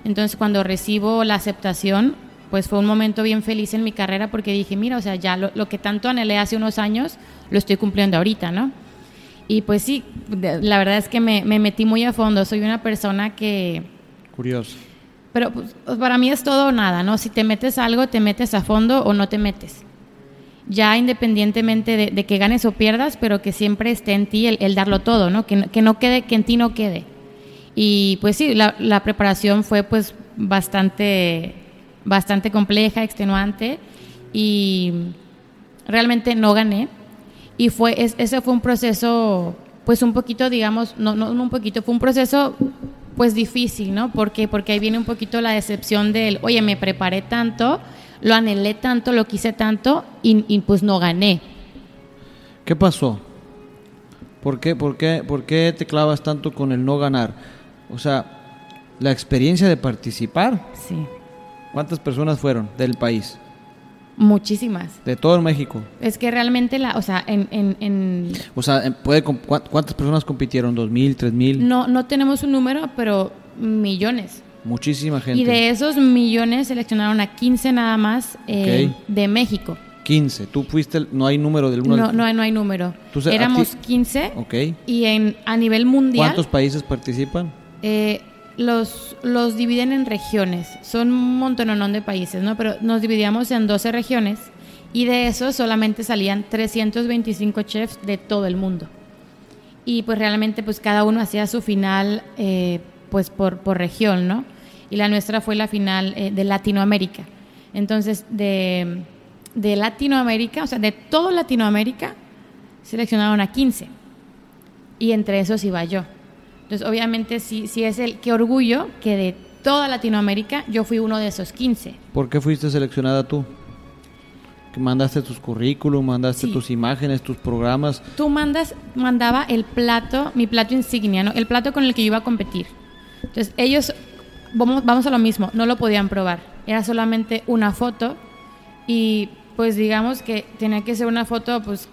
Entonces cuando recibo la aceptación, pues fue un momento bien feliz en mi carrera porque dije, mira, o sea, ya lo, lo que tanto anhelé hace unos años, lo estoy cumpliendo ahorita, ¿no? Y pues sí, la verdad es que me, me metí muy a fondo, soy una persona que... Curioso. Pero pues, para mí es todo o nada, ¿no? Si te metes a algo, te metes a fondo o no te metes. Ya independientemente de, de que ganes o pierdas, pero que siempre esté en ti el, el darlo todo, ¿no? Que, que no quede, que en ti no quede. Y pues sí, la, la preparación fue pues bastante, bastante compleja, extenuante y realmente no gané. Y fue, es- ese fue un proceso, pues un poquito, digamos, no, no, un poquito, fue un proceso pues difícil, ¿no? ¿Por qué? Porque ahí viene un poquito la decepción del, oye, me preparé tanto, lo anhelé tanto, lo quise tanto y, y, pues no gané. ¿Qué pasó? ¿Por qué, por, qué, ¿Por qué te clavas tanto con el no ganar? O sea, la experiencia de participar. Sí, ¿Cuántas personas fueron del país? muchísimas. De todo México. Es que realmente, la, o sea, en, en, en- O sea, puede, com- ¿cuá- ¿cuántas personas compitieron? ¿Dos mil, tres mil? no, no tenemos un número, pero millones. Muchísima gente. Y de esos millones seleccionaron a 15 nada más eh, de México. 15. Tú fuiste, el- no hay número del 1 No, no, hay- no hay número. Éramos ti- 15 Ok. y en, a nivel mundial ¿Cuántos países participan? eh, los, los dividen en regiones. Son un montononón de países, ¿no? Pero nos dividíamos en 12 regiones y de esos solamente salían 325 chefs de todo el mundo. Y pues realmente pues cada uno hacía su final eh, pues por, por región, ¿no? Y la nuestra fue la final eh, de Latinoamérica. Entonces, de, de Latinoamérica, o sea, de todo Latinoamérica, seleccionaron a 15. Y entre esos iba yo. Entonces, obviamente, sí, sí es el qué orgullo que de toda Latinoamérica yo fui uno de esos 15. ¿Por qué fuiste seleccionada tú? Que mandaste tus currículum, mandaste Sí. tus imágenes, tus programas. Tú mandas, mandaba el plato, mi plato insignia, ¿no? El plato con el que yo iba a competir. Entonces, ellos, vamos, vamos a lo mismo, no lo podían probar. Era solamente una foto y pues digamos que tenía que ser una foto pues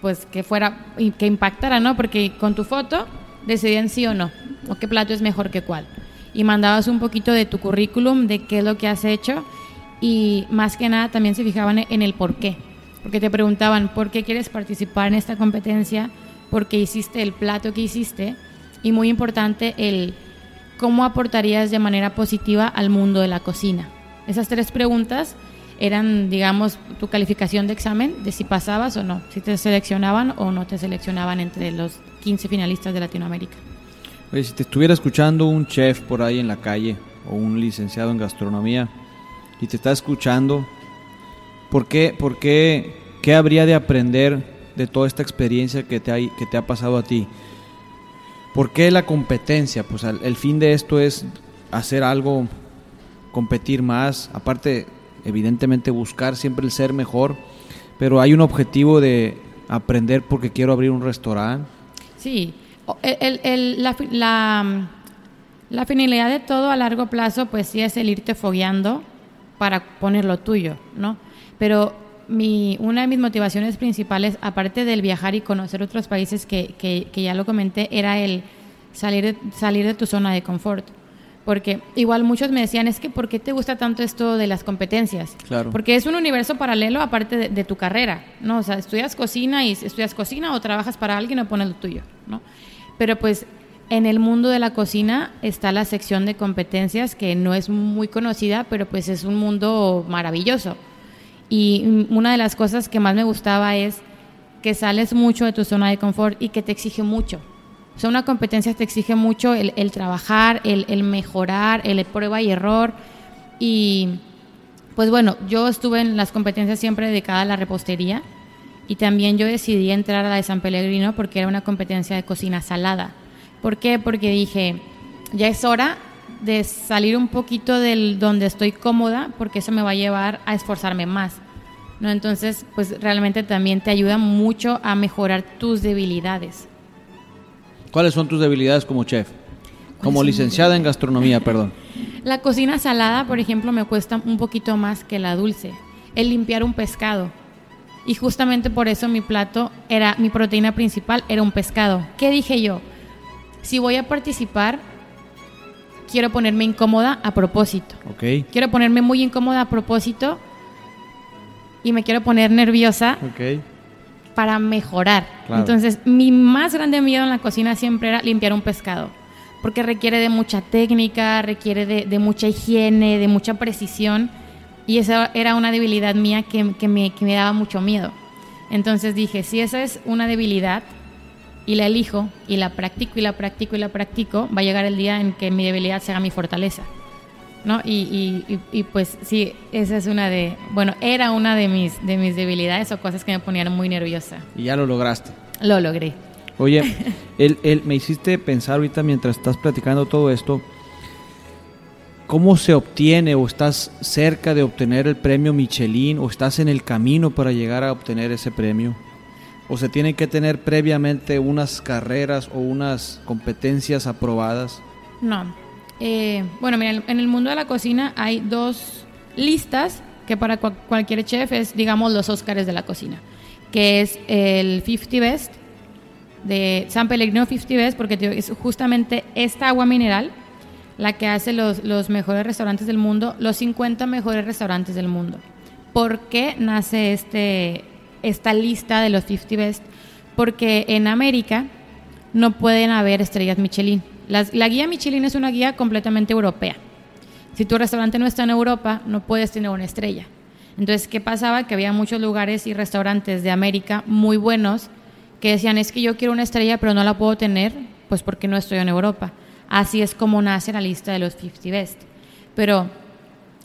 pues que fuera que impactara, ¿no? Porque con tu foto decidían sí o no, o qué plato es mejor que cuál. Y mandabas un poquito de tu currículum, de qué es lo que has hecho y más que nada también se fijaban en el por qué. Porque te preguntaban, ¿por qué quieres participar en esta competencia? ¿Por qué hiciste el plato que hiciste? Y muy importante el cómo aportarías de manera positiva al mundo de la cocina. Esas tres preguntas eran, digamos, tu calificación de examen de si pasabas o no, si te seleccionaban o no te seleccionaban entre los 15 finalistas de Latinoamérica. Oye, si te estuviera escuchando un chef por ahí en la calle o un licenciado en gastronomía y te está escuchando, ¿por qué, por qué, qué habría de aprender de toda esta experiencia que te, ha, que te ha pasado a ti? ¿Por qué la competencia? Pues el fin de esto es hacer algo, competir más, aparte evidentemente buscar siempre el ser mejor, pero hay un objetivo de aprender porque quiero abrir un restaurante. Sí, la, la, finalidad de todo a largo plazo pues sí es el irte fogueando para poner lo tuyo, ¿no? Pero mi, una de mis motivaciones principales, aparte del viajar y conocer otros países que, que, que ya lo comenté, era el salir salir de tu zona de confort porque igual muchos me decían, es que ¿por qué te gusta tanto esto de las competencias? Claro. Porque es un universo paralelo aparte de, tu carrera, ¿no? O sea, estudias cocina y estudias cocina o trabajas para alguien o pones lo tuyo, ¿no? Pero pues en el mundo de la cocina está la sección de competencias que no es muy conocida, pero pues es un mundo maravilloso. Y una de las cosas que más me gustaba es que sales mucho de tu zona de confort y que te exige mucho. O sea, una competencia te exige mucho el, trabajar, el, mejorar, el prueba y error. Y pues bueno, yo estuve en las competencias siempre dedicada a la repostería y también yo decidí entrar a la de San Pellegrino porque era una competencia de cocina salada. ¿Por qué? Porque dije, ya es hora de salir un poquito del donde estoy cómoda porque eso me va a llevar a esforzarme más. ¿no? Entonces, pues realmente también te ayuda mucho a mejorar tus debilidades. ¿Cuáles son tus debilidades como chef? Como licenciada en gastronomía, perdón. La cocina salada, por ejemplo, me cuesta un poquito más que la dulce. El limpiar un pescado. Y justamente por eso mi plato era, mi proteína principal era un pescado. ¿Qué dije yo? Si voy a participar, quiero ponerme incómoda a propósito. Ok. Quiero ponerme muy incómoda a propósito y me quiero poner nerviosa. Ok para mejorar. Entonces, mi más grande miedo en la cocina siempre era limpiar un pescado, porque requiere de mucha técnica, requiere de, mucha higiene, de mucha precisión, y esa era una debilidad mía que, me, que me daba mucho miedo. Entonces dije, si esa es una debilidad y la elijo y la practico y la practico y la practico, va a llegar el día en que mi debilidad sea mi fortaleza. ¿no? Y, y, y, pues sí, esa es una de, bueno, era una de mis, de mis debilidades o cosas que me ponían muy nerviosa. Y ya lo lograste. Lo logré. Oye, él, él, me hiciste pensar ahorita mientras estás platicando todo esto, ¿cómo se obtiene o estás cerca de obtener el premio Michelin o estás en el camino para llegar a obtener ese premio? ¿O se tienen que tener previamente unas carreras o unas competencias aprobadas? No, eh, bueno, mira, en el mundo de la cocina hay dos listas que para cualquier chef es, digamos, los Óscares de la cocina, que es el 50 Best de San Pellegrino 50 Best, porque es justamente esta agua mineral la que hace los, los mejores restaurantes del mundo, los 50 mejores restaurantes del mundo. ¿Por qué nace este, esta lista de los 50 Best? Porque en América no pueden haber estrellas Michelin la guía Michelin es una guía completamente europea. Si tu restaurante no está en Europa, no puedes tener una estrella. Entonces, ¿qué pasaba? Que había muchos lugares y restaurantes de América muy buenos que decían, es que yo quiero una estrella, pero no la puedo tener, pues porque no estoy en Europa. Así es como nace la lista de los 50 Best. Pero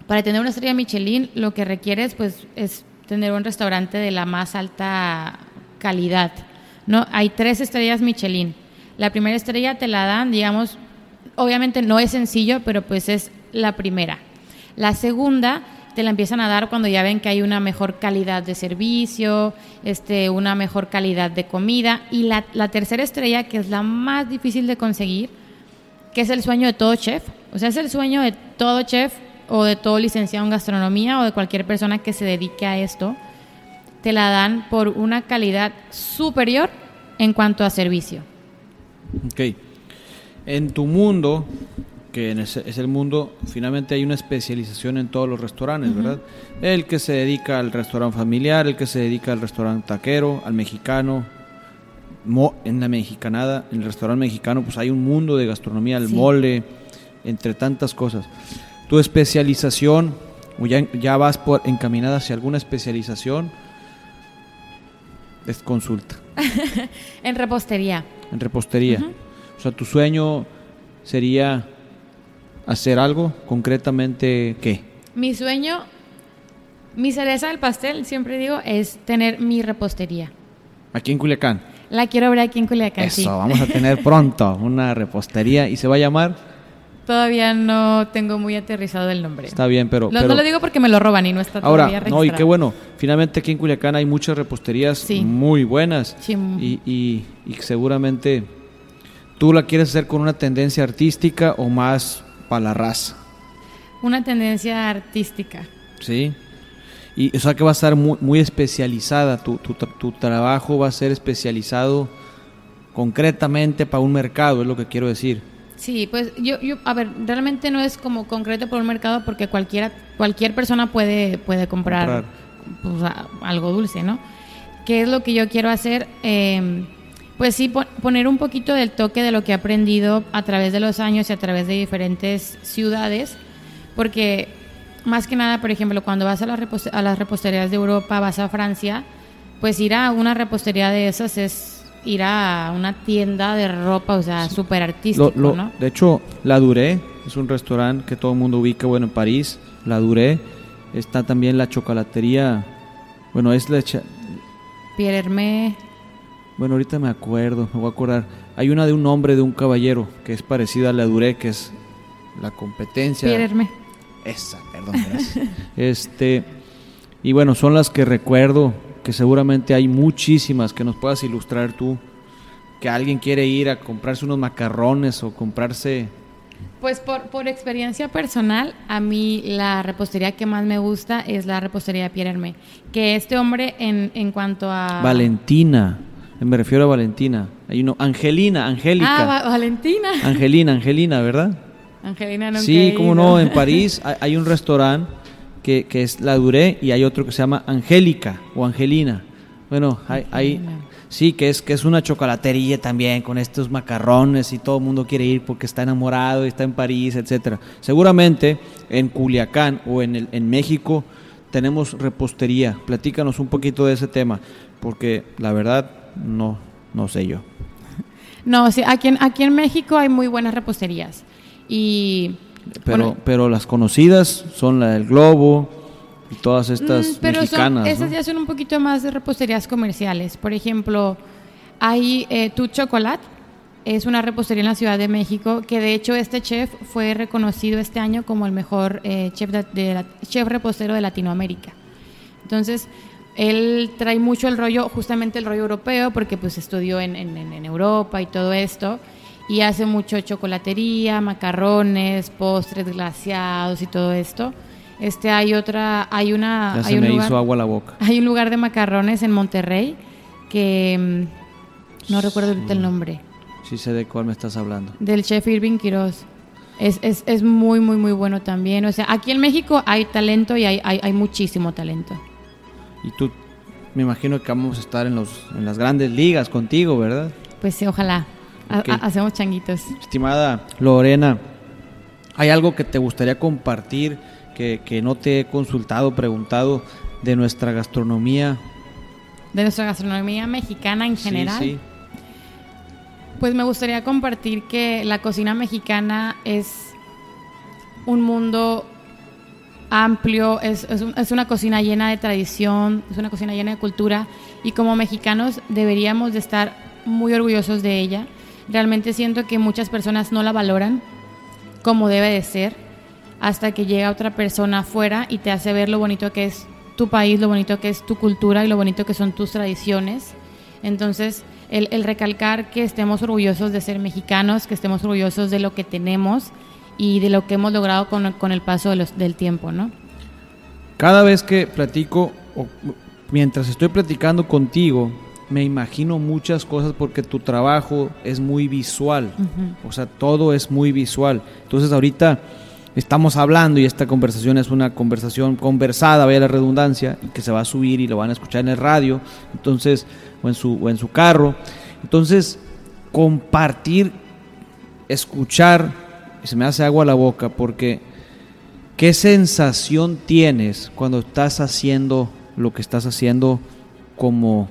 para tener una estrella Michelin, lo que requieres pues, es tener un restaurante de la más alta calidad. ¿no? Hay tres estrellas Michelin la primera estrella te la dan, digamos, obviamente no es sencillo, pero pues es la primera. La segunda te la empiezan a dar cuando ya ven que hay una mejor calidad de servicio, este, una mejor calidad de comida. Y la, la tercera estrella, que es la más difícil de conseguir, que es el sueño de todo chef. O sea, es el sueño de todo chef o de todo licenciado en gastronomía o de cualquier persona que se dedique a esto. Te la dan por una calidad superior en cuanto a servicio. Ok. En tu mundo, que es el mundo, finalmente hay una especialización en todos los restaurantes, ¿verdad? El que se dedica al restaurante familiar, el que se dedica al restaurante taquero, al mexicano, en la mexicanada, en el restaurante mexicano, pues hay un mundo de gastronomía, el mole, entre tantas cosas. Tu especialización, o ya, ya vas por encaminada hacia alguna especialización, es consulta. en repostería. En repostería. O sea, tu sueño sería hacer algo, concretamente, ¿qué? Mi sueño, mi cereza del pastel, siempre digo, es tener mi repostería. Aquí en Culiacán. La quiero ver aquí en Culiacán. Eso, vamos a tener pronto una repostería y se va a llamar. Todavía no tengo muy aterrizado el nombre. Está bien, pero, No lo digo porque me lo roban y no está ahora, todavía registrado. No, y qué bueno. Finalmente aquí en Culiacán hay muchas reposterías muy buenas. Sí. Y, y, y seguramente tú la quieres hacer con una tendencia artística o más para la raza. Una tendencia artística. Sí. Y o sea que va a estar muy, muy especializada, tu, tu, tu, trabajo va a ser especializado concretamente para un mercado, es lo que quiero decir. Sí, pues yo, yo, a ver, realmente no es como concreto para un mercado porque cualquiera, cualquier persona puede, puede comprar, Pues, algo dulce, ¿no? ¿Qué es lo que yo quiero hacer? Eh, pues sí, poner un poquito del toque de lo que he aprendido a través de los años y a través de diferentes ciudades, porque más que nada, por ejemplo, cuando vas a, a las reposterías de Europa, vas a Francia, pues ir a una repostería de esas es ir a una tienda de ropa, o sea, súper artístico, ¿no? De hecho, La Duré es un restaurante que todo el mundo ubica, bueno, en París, La Duré. Está también la chocolatería, bueno, es la... Pierre Hermé. Bueno, ahorita me acuerdo, me voy a acordar. Hay una de un hombre de un caballero que es parecida a la Duré, que es la competencia. Pierre Hermé. Esa, perdón, gracias. este, y bueno, son las que recuerdo, que seguramente hay muchísimas que nos puedas ilustrar tú. Que alguien quiere ir a comprarse unos macarrones o comprarse. Pues por, por experiencia personal, a mí la repostería que más me gusta es la repostería de Pierre Hermé. Que este hombre, en, en cuanto a. Valentina. Me refiero a Valentina. Hay uno, Angelina, Angélica. Ah, Valentina. Angelina, Angelina, ¿verdad? Angelina no Sí, como no, en París hay, un restaurante que, que, es La Duré y hay otro que se llama Angélica o Angelina. Bueno, hay, hay, sí, que es, que es una chocolatería también con estos macarrones y todo el mundo quiere ir porque está enamorado y está en París, etcétera. Seguramente en Culiacán o en, el, en México tenemos repostería. Platícanos un poquito de ese tema, porque la verdad no, no sé yo. No, sí, aquí en, aquí en México hay muy buenas reposterías. Y, pero, pero las conocidas son la del Globo y todas estas mm, pero mexicanas. esas ya son un poquito más de reposterías comerciales. Por ejemplo, hay eh, Tu Chocolate, es una repostería en la Ciudad de México que de hecho este chef fue reconocido este año como el mejor eh, chef, de, chef repostero de Latinoamérica. Entonces, él trae mucho el rollo, justamente el rollo europeo, porque pues estudió en, en, Europa y todo esto, y hace mucho chocolatería, macarrones, postres glaciados y todo esto. Este hay otra, hay una, ya se me hizo agua la boca. Hay un lugar de macarrones en Monterrey que mm, no recuerdo el nombre. Sí sé de cuál me estás hablando. Del chef Irving Quiroz. Es, es, es, muy, muy, muy bueno también. O sea, aquí en México hay talento y hay, hay, hay muchísimo talento. Y tú, me imagino que vamos a estar en, los, en las grandes ligas contigo, ¿verdad? Pues sí, ojalá. Hacemos changuitos. Estimada Lorena, ¿hay algo que te gustaría compartir que, que no te he consultado, preguntado de nuestra gastronomía? De nuestra gastronomía mexicana en general. Sí, sí. Pues me gustaría compartir que la cocina mexicana es un mundo amplio, es, es, una cocina llena de tradición, es una cocina llena de cultura y como mexicanos deberíamos de estar muy orgullosos de ella. Realmente siento que muchas personas no la valoran como debe de ser hasta que llega otra persona afuera y te hace ver lo bonito que es tu país, lo bonito que es tu cultura y lo bonito que son tus tradiciones. Entonces, el, recalcar que estemos orgullosos de ser mexicanos, que estemos orgullosos de lo que tenemos y de lo que hemos logrado con, con el paso del tiempo, ¿no? Cada vez que platico, o mientras estoy platicando contigo, me imagino muchas cosas porque tu trabajo es muy visual, o sea, todo es muy visual. Entonces ahorita estamos hablando y esta conversación es una conversación conversada, vaya la redundancia, que se va a subir y lo van a escuchar en el radio, entonces, o en su, o en su carro. Entonces, compartir, escuchar, se me hace agua a la boca porque ¿qué sensación tienes cuando estás haciendo lo que estás haciendo como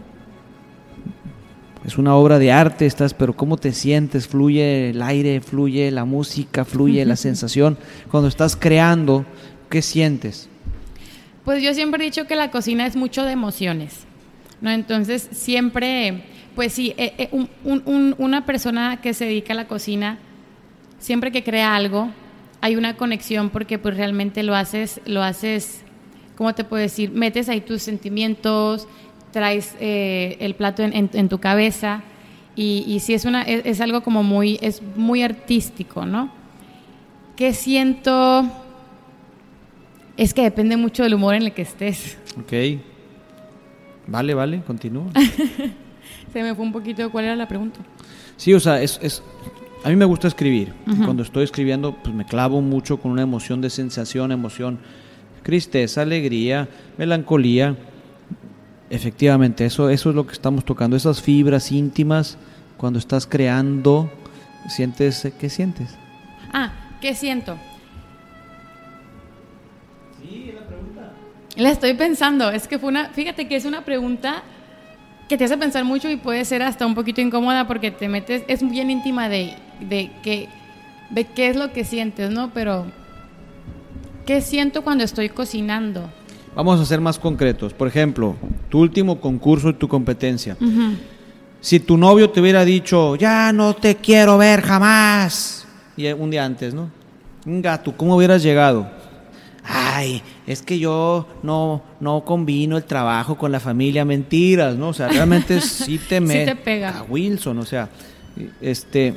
es una obra de arte, estás, pero ¿cómo te sientes? Fluye el aire, fluye la música, fluye la sensación. Cuando estás creando, ¿qué sientes? Pues yo siempre he dicho que la cocina es mucho de emociones, ¿no? Entonces siempre, pues sí, eh, eh, una persona que se dedica a la cocina, siempre que crea algo, hay una conexión porque pues realmente lo haces, lo haces, ¿cómo te puedo decir? Metes ahí tus sentimientos, traes eh, el plato en, tu cabeza y, y sí es, una, es, algo como muy, es muy artístico, ¿no? ¿Qué siento? Es que depende mucho del humor en el que estés. Ok. Vale, vale, continúa. Se me fue un poquito cuál era la pregunta. Sí, o sea, es, es a mí me gusta escribir. Cuando estoy escribiendo, pues me clavo mucho con una emoción de sensación, emoción, tristeza, alegría, melancolía Efectivamente, eso, eso es lo que estamos tocando, esas fibras íntimas, cuando estás creando, sientes, ¿qué sientes? Ah, ¿qué siento? Sí, la pregunta. La estoy pensando, es que fue una, fíjate que es una pregunta que te hace pensar mucho y puede ser hasta un poquito incómoda porque te metes, es bien íntima de, de, que, de qué es lo que sientes, ¿no? Pero, ¿qué siento cuando estoy cocinando? Vamos a ser más concretos. Por ejemplo, tu último concurso y tu competencia. Si tu novio te hubiera dicho, ya no te quiero ver jamás, y un día antes, ¿no? ¿tú cómo hubieras llegado? Ay, es que yo no, no combino el trabajo con la familia, mentiras, ¿no? O sea, realmente sí te me... sí te pega. A Wilson, o sea, este...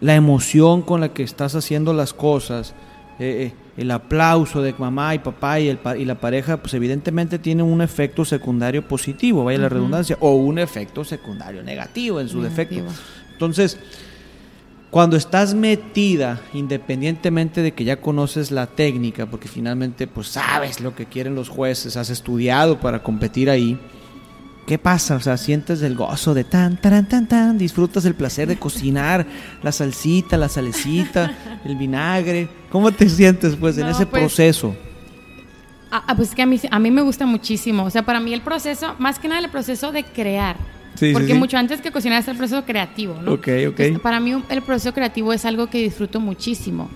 La emoción con la que estás haciendo las cosas, eh, eh, el aplauso de mamá y papá y, el, y la pareja, pues evidentemente tiene un efecto secundario positivo, vaya la redundancia, o un efecto secundario negativo en su defecto. Entonces, cuando estás metida, independientemente de que ya conoces la técnica, porque finalmente pues sabes lo que quieren los jueces, has estudiado para competir ahí, ¿Qué pasa? O sea, sientes el gozo de tan, tan, tan, tan, disfrutas el placer de cocinar, la salsita, la salecita, el vinagre. ¿Cómo te sientes pues en ese pues, proceso? Ah, ah, pues es que a mí, a mí me gusta muchísimo. O sea, para mí el proceso, más que nada el proceso de crear. Sí, porque mucho antes que cocinar es el proceso creativo, ¿no? Ok, ok. para mí el proceso creativo es algo que disfruto muchísimo.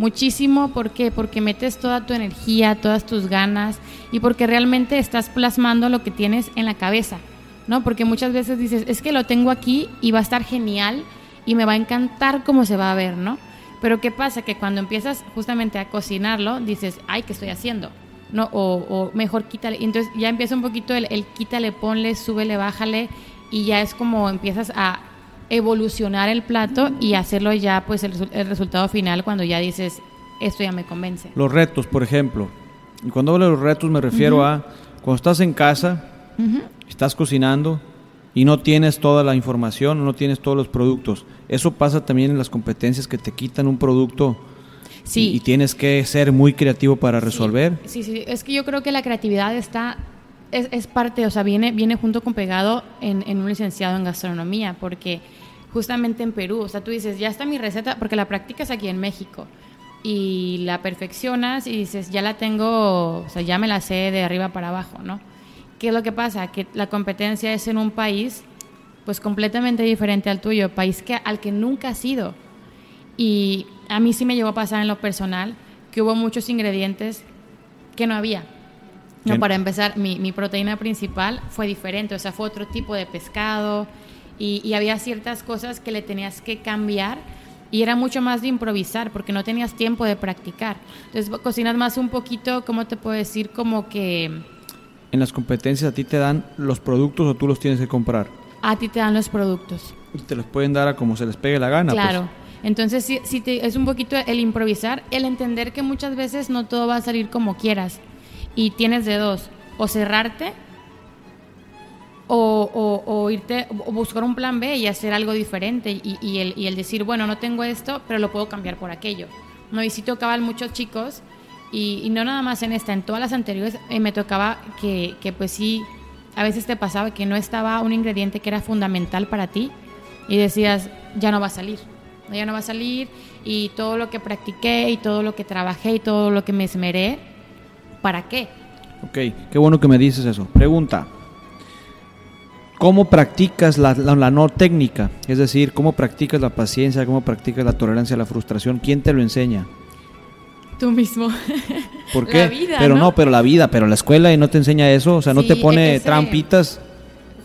Muchísimo, ¿por qué? Porque metes toda tu energía, todas tus ganas y porque realmente estás plasmando lo que tienes en la cabeza, ¿no? Porque muchas veces dices, es que lo tengo aquí y va a estar genial y me va a encantar cómo se va a ver, ¿no? Pero ¿qué pasa? Que cuando empiezas justamente a cocinarlo, dices, ay, ¿qué estoy haciendo? ¿No? O, mejor quítale. Entonces ya empieza un poquito el, el quítale, ponle, súbele, bájale y ya es como empiezas a evolucionar el plato y hacerlo ya pues el, resultado final cuando ya dices esto ya me convence. Los retos, por ejemplo. Y cuando hablo de los retos me refiero a cuando estás en casa, estás cocinando y no tienes toda la información, no tienes todos los productos. Eso pasa también en las competencias que te quitan un producto sí. y, tienes que ser muy creativo para resolver. Sí, sí, es que yo creo que la creatividad está es, es parte, o sea, viene, viene junto con pegado en, en un licenciado en gastronomía, porque justamente en Perú. O sea, tú dices, ya está mi receta, porque la practicas aquí en México y la perfeccionas y dices, ya la tengo, o sea, ya me la sé de arriba para abajo, ¿no? ¿Qué es lo que pasa? Que la competencia es en un país pues completamente diferente al tuyo, país que, al que nunca has ido. Y a mí sí me llegó a pasar en lo personal que hubo muchos ingredientes que no había. No, para empezar, mi, mi proteína principal fue diferente, o sea, fue otro tipo de pescado, y, había ciertas cosas que le tenías que cambiar y era mucho más de improvisar porque no tenías tiempo de practicar. Entonces cocinas más un poquito, ¿cómo te puedo decir? Como que... En las competencias a ti te dan los productos o tú los tienes que comprar. A ti te dan los productos. Y te los pueden dar a como se les pegue la gana. Pues. Claro. Entonces sí, sí te, es un poquito el improvisar, el entender que muchas veces no todo va a salir como quieras y tienes de dos, o cerrarte o, irte o buscar un plan B y hacer algo diferente y, el, y, el, decir, bueno, no tengo esto, pero lo puedo cambiar por aquello. No, y sí tocaban muchos chicos y, no nada más en esta, en todas las anteriores eh, me tocaba que, que, pues sí a veces te pasaba que no estaba un ingrediente que era fundamental para ti y decías, ya no va a salir, ya no va a salir y todo lo que practiqué y todo lo que trabajé y todo lo que me esmeré, ¿para qué? Ok, qué bueno que me dices eso. Pregunta, ¿cómo practicas la, la, no técnica? Es decir, ¿cómo practicas la paciencia? ¿Cómo practicas la tolerancia a la frustración? ¿Quién te lo enseña? Tú mismo. ¿Por qué? pero ¿no? pero la vida, pero la escuela y no te enseña eso, o sea, no te pone trampitas.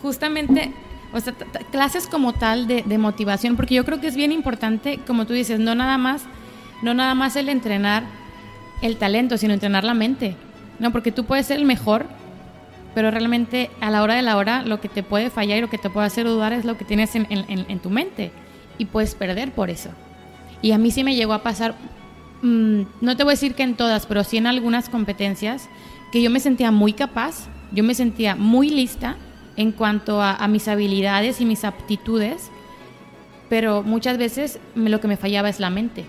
Justamente, o sea, clases como tal de, de, motivación, porque yo creo que es bien importante, como tú dices, no nada más, no nada más el entrenar el talento, sino entrenar la mente. No, porque tú puedes ser el mejor, pero realmente a la hora de la hora lo que te puede fallar y lo que te puede hacer dudar es lo que tienes en, tu mente y puedes perder por eso. Y a mí sí me llegó a pasar Mm, no te voy a decir que en todas, pero sí en algunas competencias, que yo me sentía muy capaz, yo me sentía muy lista en cuanto a, mis habilidades y mis aptitudes, pero muchas veces lo que me fallaba es la mente.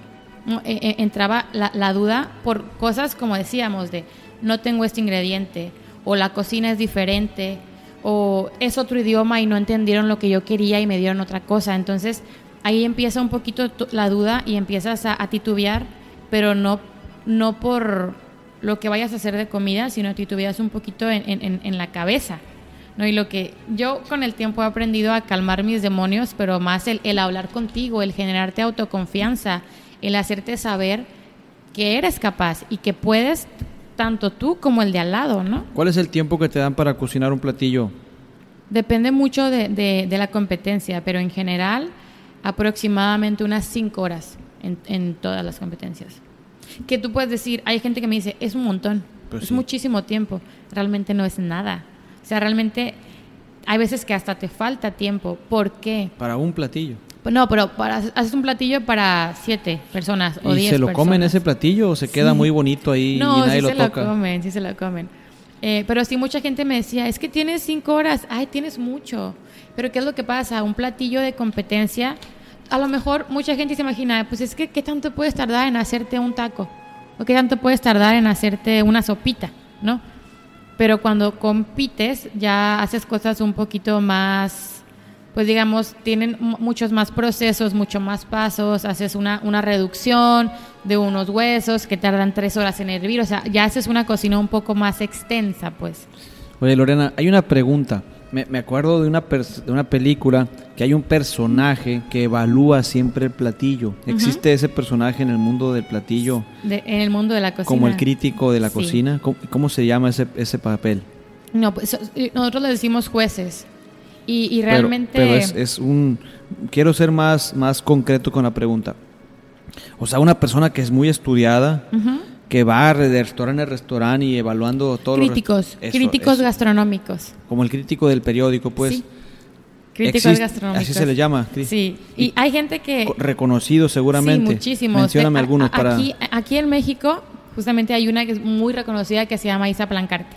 E, e, entraba la, duda por cosas como decíamos, de no tengo este ingrediente, o la cocina es diferente, o es otro idioma y no entendieron lo que yo quería y me dieron otra cosa. Entonces ahí empieza un poquito la duda y empiezas a, titubear pero no, no por lo que vayas a hacer de comida, sino tuvieras un poquito en, en, en, la cabeza. ¿no? Y lo que yo con el tiempo he aprendido a calmar mis demonios, pero más el, el hablar contigo, el generarte autoconfianza, el hacerte saber que eres capaz y que puedes tanto tú como el de al lado, ¿no? ¿Cuál es el tiempo que te dan para cocinar un platillo? Depende mucho de, de, de la competencia, pero en general aproximadamente unas cinco horas en, todas las competencias. Que tú puedes decir, hay gente que me dice, es un montón, pues es muchísimo tiempo. Realmente no es nada. O sea, realmente hay veces que hasta te falta tiempo. ¿Por qué? Para un platillo. No, pero para, haces un platillo para siete personas o diez ¿Y se lo comen ese platillo o se queda muy bonito ahí y nadie lo toca? No, sí se lo comen, sí se lo comen. Eh, pero sí, mucha gente me decía, es que tienes cinco horas. Ay, tienes mucho. Pero ¿qué es lo que pasa? Un platillo de competencia a lo mejor mucha gente se imagina, pues es que ¿qué tanto puedes tardar en hacerte un taco? ¿O qué tanto puedes tardar en hacerte una sopita? ¿No? Pero cuando compites ya haces cosas un poquito más, pues digamos, tienen muchos más procesos, mucho más pasos, haces una, una reducción de unos huesos que tardan tres horas en hervir, o sea, ya haces una cocina un poco más extensa, pues. Oye, Lorena, hay una pregunta. Me, me acuerdo de una, de una película que hay un personaje que evalúa siempre el platillo. ¿Existe ese personaje en el mundo del platillo? en el mundo de la cocina. Como el crítico de la cocina. ¿Cómo, se llama ese, ese papel? No, pues, nosotros le decimos jueces. Y, realmente... Pero, es, un... Quiero ser más, más concreto con la pregunta. O sea, una persona que es muy estudiada, que va de restaurante a restaurante y evaluando todos críticos, los... críticos gastronómicos. Como el crítico del periódico, pues. Críticos gastronómicos. Así se le llama. Sí, y, hay gente que... Reconocido seguramente. Sí, muchísimos. Mencióname algunos para... Aquí, aquí en México, justamente hay una que es muy reconocida que se llama Isa Plancarte.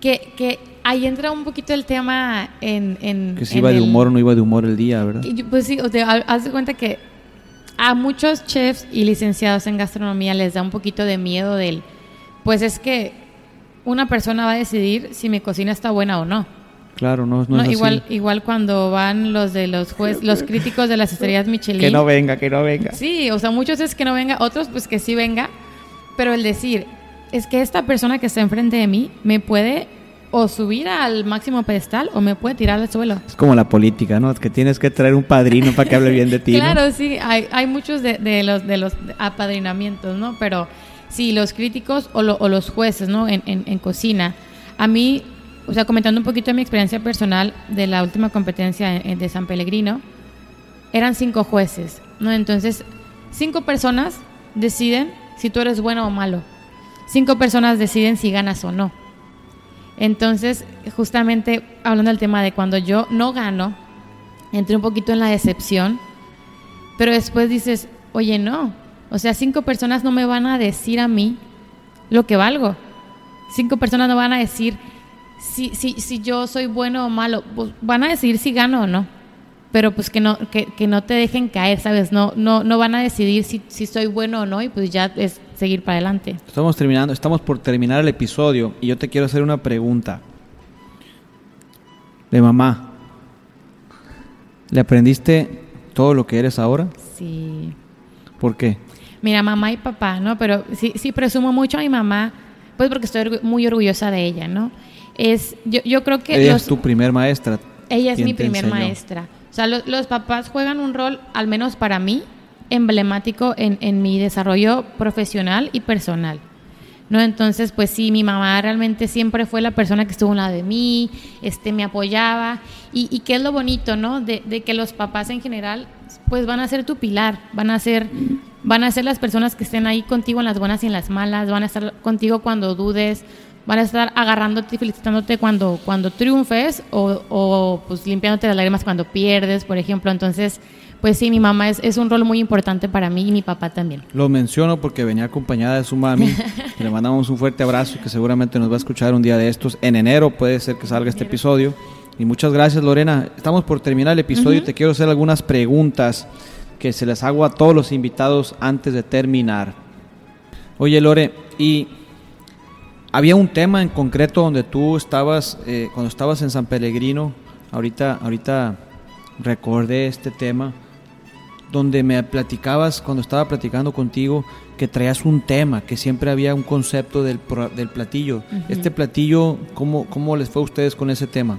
Que, que ahí entra un poquito el tema en... en que si iba de humor o no iba de humor el día, ¿verdad? Pues sí, o sea, haz de cuenta que a muchos chefs y licenciados en gastronomía les da un poquito de miedo del, pues es que una persona va a decidir si mi cocina está buena o no. Claro, no, no, es igual, igual cuando van los de los juez, los críticos de las estrellas Michelin. Que no venga, que no venga. Sí, o sea, muchos es que no venga, otros pues que sí venga, pero el decir es que esta persona que está enfrente de mí me puede o subir al máximo pedestal o me puede tirar al suelo. Es como la política, ¿no? Es que tienes que traer un padrino para que hable bien de ti. claro, sí, hay, hay muchos de, de, los, de los apadrinamientos, ¿no? Pero sí, los críticos o, o los jueces, ¿no? En, en, en, cocina. A mí, o sea, comentando un poquito de mi experiencia personal de la última competencia de San Pellegrino, eran cinco jueces, ¿no? Entonces, cinco personas deciden si tú eres bueno o malo. Cinco personas deciden si ganas o no. Entonces, justamente hablando del tema de cuando yo no gano, entré un poquito en la decepción, pero después dices, oye, no, o sea, cinco personas no me van a decir a mí lo que valgo. Cinco personas no van a decir si, si, si yo soy bueno o malo, pues van a decir si gano o no. Pero pues que no, que, que no te dejen caer, ¿sabes? No, no, no van a decidir si, si soy bueno o no y pues ya es seguir para adelante. Estamos terminando, estamos por terminar el episodio y yo te quiero hacer una pregunta. de mamá. ¿Le aprendiste todo lo que eres ahora? Sí. ¿Por qué? Mira, mamá y papá, ¿no? Pero sí, sí presumo mucho a mi mamá, pues porque estoy muy orgullosa de ella, ¿no? Es, yo, yo creo que... Ella es tu primer maestra. Ella es mi primer maestra. O sea, los papás juegan un rol, al menos para mí, emblemático en, en mi desarrollo profesional y personal. ¿no? Entonces, pues sí, mi mamá realmente siempre fue la persona que estuvo a un lado de mí, este, me apoyaba. Y, y qué es lo bonito, ¿no? De, de, que los papás en general, pues van a ser tu pilar, van a ser, van a ser las personas que estén ahí contigo en las buenas y en las malas, van a estar contigo cuando dudes, van a estar agarrándote y felicitándote cuando, cuando triunfes o, o pues limpiándote las lágrimas cuando pierdes, por ejemplo. Entonces, pues sí, mi mamá es, es, un rol muy importante para mí y mi papá también. Lo menciono porque venía acompañada de su mami. Le mandamos un fuerte abrazo que seguramente nos va a escuchar un día de estos. En enero puede ser que salga este episodio. Y muchas gracias, Lorena. Estamos por terminar el episodio y te quiero hacer algunas preguntas que se les hago a todos los invitados antes de terminar. Oye, Lore, y había un tema en concreto donde tú estabas, eh, cuando estabas en San Pellegrino, ahorita, ahorita recordé este tema donde me platicabas cuando estaba platicando contigo que traías un tema, que siempre había un concepto del, del platillo. Uh -huh. Este platillo, ¿cómo, ¿cómo les fue a ustedes con ese tema?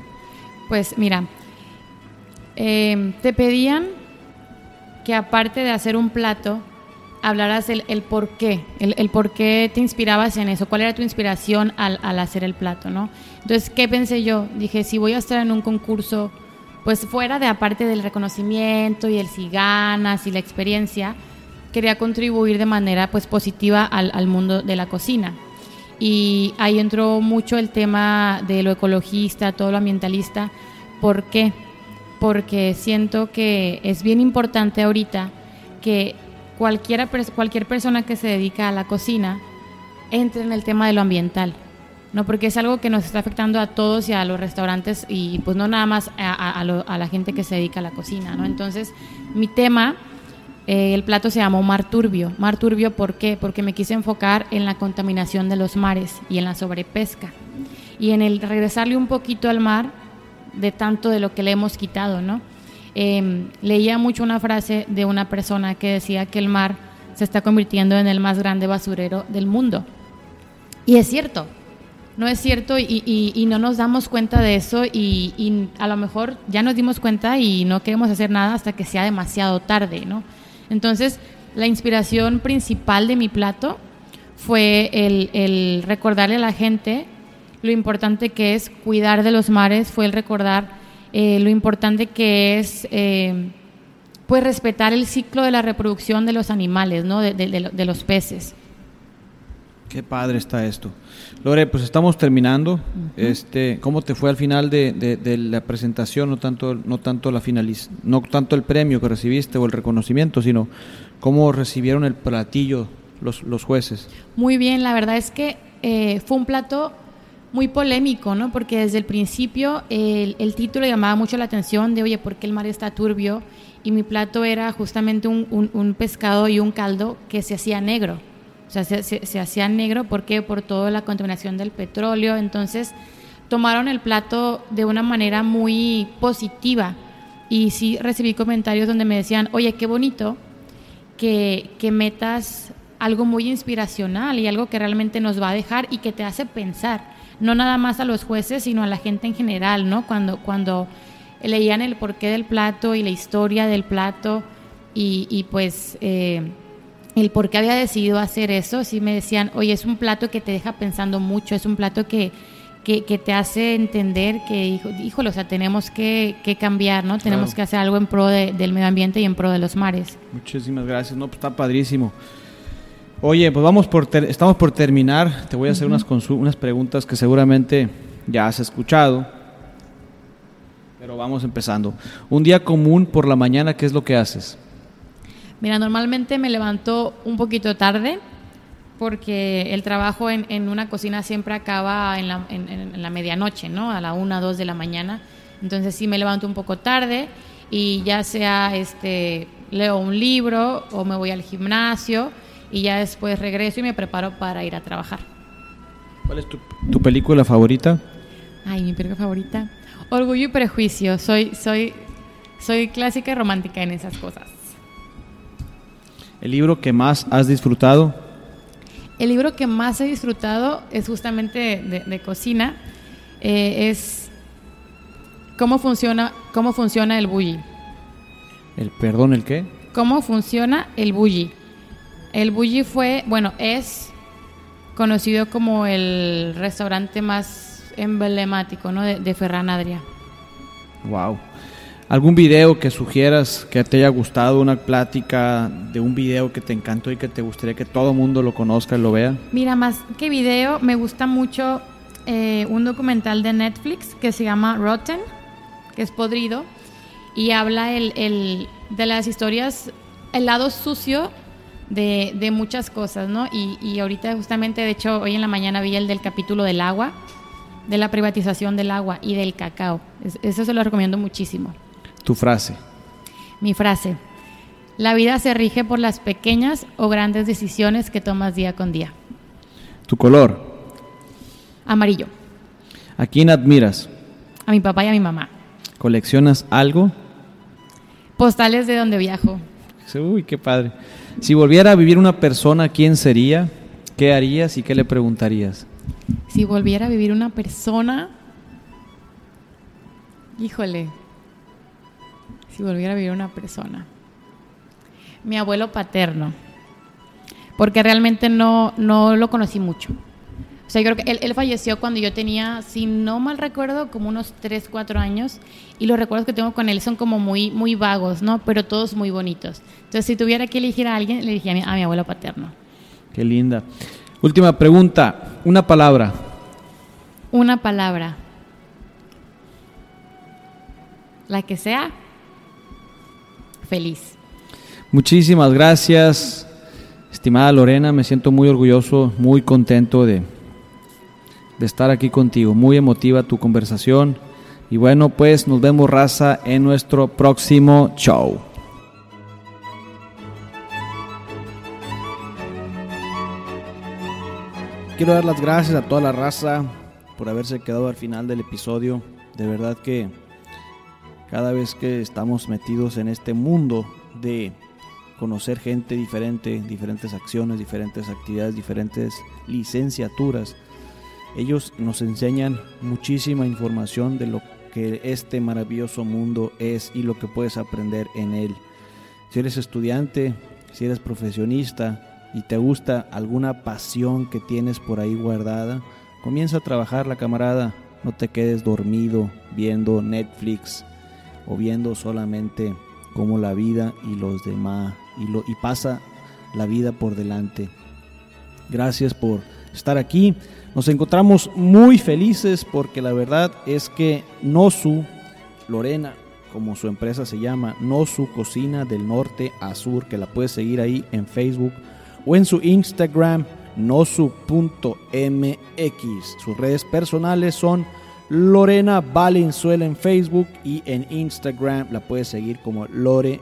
Pues mira, eh, te pedían que aparte de hacer un plato, hablaras el, el por qué, el, el, por qué te inspirabas en eso, cuál era tu inspiración al, al hacer el plato, ¿no? Entonces, ¿qué pensé yo? Dije, si voy a estar en un concurso pues fuera de aparte del reconocimiento y el si ganas y la experiencia, quería contribuir de manera pues positiva al, al, mundo de la cocina. Y ahí entró mucho el tema de lo ecologista, todo lo ambientalista. ¿Por qué? Porque siento que es bien importante ahorita que cualquiera, cualquier persona que se dedica a la cocina entre en el tema de lo ambiental. ¿No? Porque es algo que nos está afectando a todos y a los restaurantes y pues no nada más a, la gente que se dedica a la cocina, ¿no? Entonces, mi tema, eh, el plato se llamó Mar Turbio. Mar Turbio, ¿por qué? Porque me quise enfocar en la contaminación de los mares y en la sobrepesca. Y en el regresarle un poquito al mar de tanto de lo que le hemos quitado, ¿no? Eh, leía mucho una frase de una persona que decía que el mar se está convirtiendo en el más grande basurero del mundo. Y es cierto, no es cierto y, no nos damos cuenta de eso y, y, a lo mejor ya nos dimos cuenta y no queremos hacer nada hasta que sea demasiado tarde, ¿no? Entonces, la inspiración principal de mi plato fue el, el recordarle a la gente lo importante que es cuidar de los mares, fue el recordar eh, lo importante que es eh, pues respetar el ciclo de la reproducción de los animales, ¿no? de, de, de, de los peces. Qué padre está esto. Lore, pues estamos terminando. Uh -huh. Este, ¿cómo te fue al final de, de, de, la presentación? No tanto, no tanto la finaliz no tanto el premio que recibiste o el reconocimiento, sino cómo recibieron el platillo los, los jueces. Muy bien, la verdad es que eh, fue un plato muy polémico, ¿no? Porque desde el principio el, el, título llamaba mucho la atención de, oye, ¿por qué el mar está turbio? Y mi plato era justamente un, un, un pescado y un caldo que se hacía negro. O sea, se, se, hacía negro, ¿por qué? Por toda la contaminación del petróleo. Entonces, tomaron el plato de una manera muy positiva. Y sí recibí comentarios donde me decían, oye, qué bonito que, que metas algo muy inspiracional y algo que realmente nos va a dejar y que te hace pensar. No nada más a los jueces, sino a la gente en general, ¿no? Cuando, cuando leían el porqué del plato y la historia del plato y, y pues... Eh, el por qué había decidido hacer eso, sí me decían, oye, es un plato que te deja pensando mucho, es un plato que, que, que te hace entender que, hijo, híjole, o sea, tenemos que, que cambiar, ¿no? Claro. Tenemos que hacer algo en pro de, del medio ambiente y en pro de los mares. Muchísimas gracias, no, pues está padrísimo. Oye, pues vamos por ter estamos por terminar, te voy a hacer uh -huh. unas, unas preguntas que seguramente ya has escuchado, pero vamos empezando. Un día común por la mañana, ¿qué es lo que haces? Mira, normalmente me levanto un poquito tarde porque el trabajo en, en una cocina siempre acaba en la, en, en la, medianoche, ¿no? A la una, dos de la mañana. Entonces sí me levanto un poco tarde y ya sea este leo un libro o me voy al gimnasio y ya después regreso y me preparo para ir a trabajar. ¿Cuál es tu, tu película favorita? Ay, mi película favorita. Orgullo y prejuicio. Soy, soy, soy clásica y romántica en esas cosas. ¿El libro que más has disfrutado? El libro que más he disfrutado es justamente de, cocina. Eh, es cómo funciona, cómo funciona el bully. ¿El perdón, el qué? ¿Cómo funciona el bully? El bully fue, bueno, es conocido como el restaurante más emblemático ¿no? de, Ferran Adria. Wow. ¿Algún video que sugieras que te haya gustado, una plática de un video que te encantó y que te gustaría que todo el mundo lo conozca y lo vea? Mira, más que video, me gusta mucho eh, un documental de Netflix que se llama Rotten, que es podrido, y habla el, el, de las historias, el lado sucio de, de muchas cosas, ¿no? Y, y, ahorita justamente, de hecho, hoy en la mañana vi el del capítulo del agua, de la privatización del agua y del cacao. eso se lo recomiendo muchísimo. Tu frase. Mi frase. La vida se rige por las pequeñas o grandes decisiones que tomas día con día. Tu color. Amarillo. ¿A quién admiras? A mi papá y a mi mamá. ¿Coleccionas algo? Postales de donde viajo. Uy, qué padre. Si volviera a vivir una persona, ¿quién sería? ¿Qué harías y qué le preguntarías? Si volviera a vivir una persona, híjole, si volviera a vivir una persona, mi abuelo paterno, porque realmente no, no lo conocí mucho. O sea, yo creo que él, él, falleció cuando yo tenía, si no mal recuerdo, como unos 3, 4 años. Y los recuerdos que tengo con él son como muy, muy vagos, ¿no? Pero todos muy bonitos. Entonces, si tuviera que elegir a alguien, le dije a mi, a mi abuelo paterno. Qué linda. Última pregunta. Una palabra. Una palabra. La que sea. Feliz. Muchísimas gracias, estimada Lorena. Me siento muy orgulloso, muy contento de de estar aquí contigo. Muy emotiva tu conversación. Y bueno, pues nos vemos raza en nuestro próximo show. Quiero dar las gracias a toda la raza por haberse quedado al final del episodio. De verdad que cada vez que estamos metidos en este mundo de conocer gente diferente, diferentes acciones, diferentes actividades, diferentes licenciaturas, ellos nos enseñan muchísima información de lo que este maravilloso mundo es y lo que puedes aprender en él. Si eres estudiante, si eres profesionista y te gusta alguna pasión que tienes por ahí guardada, comienza a trabajar la camarada. No te quedes dormido viendo Netflix o viendo solamente cómo la vida y los demás y, lo, y pasa la vida por delante. Gracias por estar aquí. Nos encontramos muy felices porque la verdad es que Nosu, Lorena, como su empresa se llama, Nosu Cocina del Norte a Sur, que la puedes seguir ahí en Facebook o en su Instagram, nosu.mx. Sus redes personales son Lorena Valenzuela en Facebook y en Instagram la puedes seguir como LoreVZLA.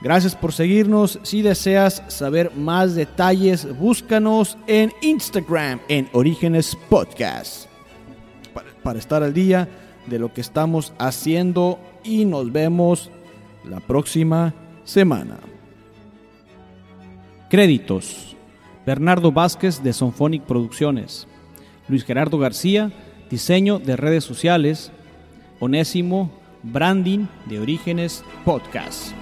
Gracias por seguirnos. Si deseas saber más detalles, búscanos en Instagram en Orígenes Podcast para, estar al día de lo que estamos haciendo y nos vemos la próxima semana. Créditos. Bernardo Vázquez de Sonphonic Producciones. Luis Gerardo García, diseño de redes sociales. Onésimo, branding de Orígenes Podcast.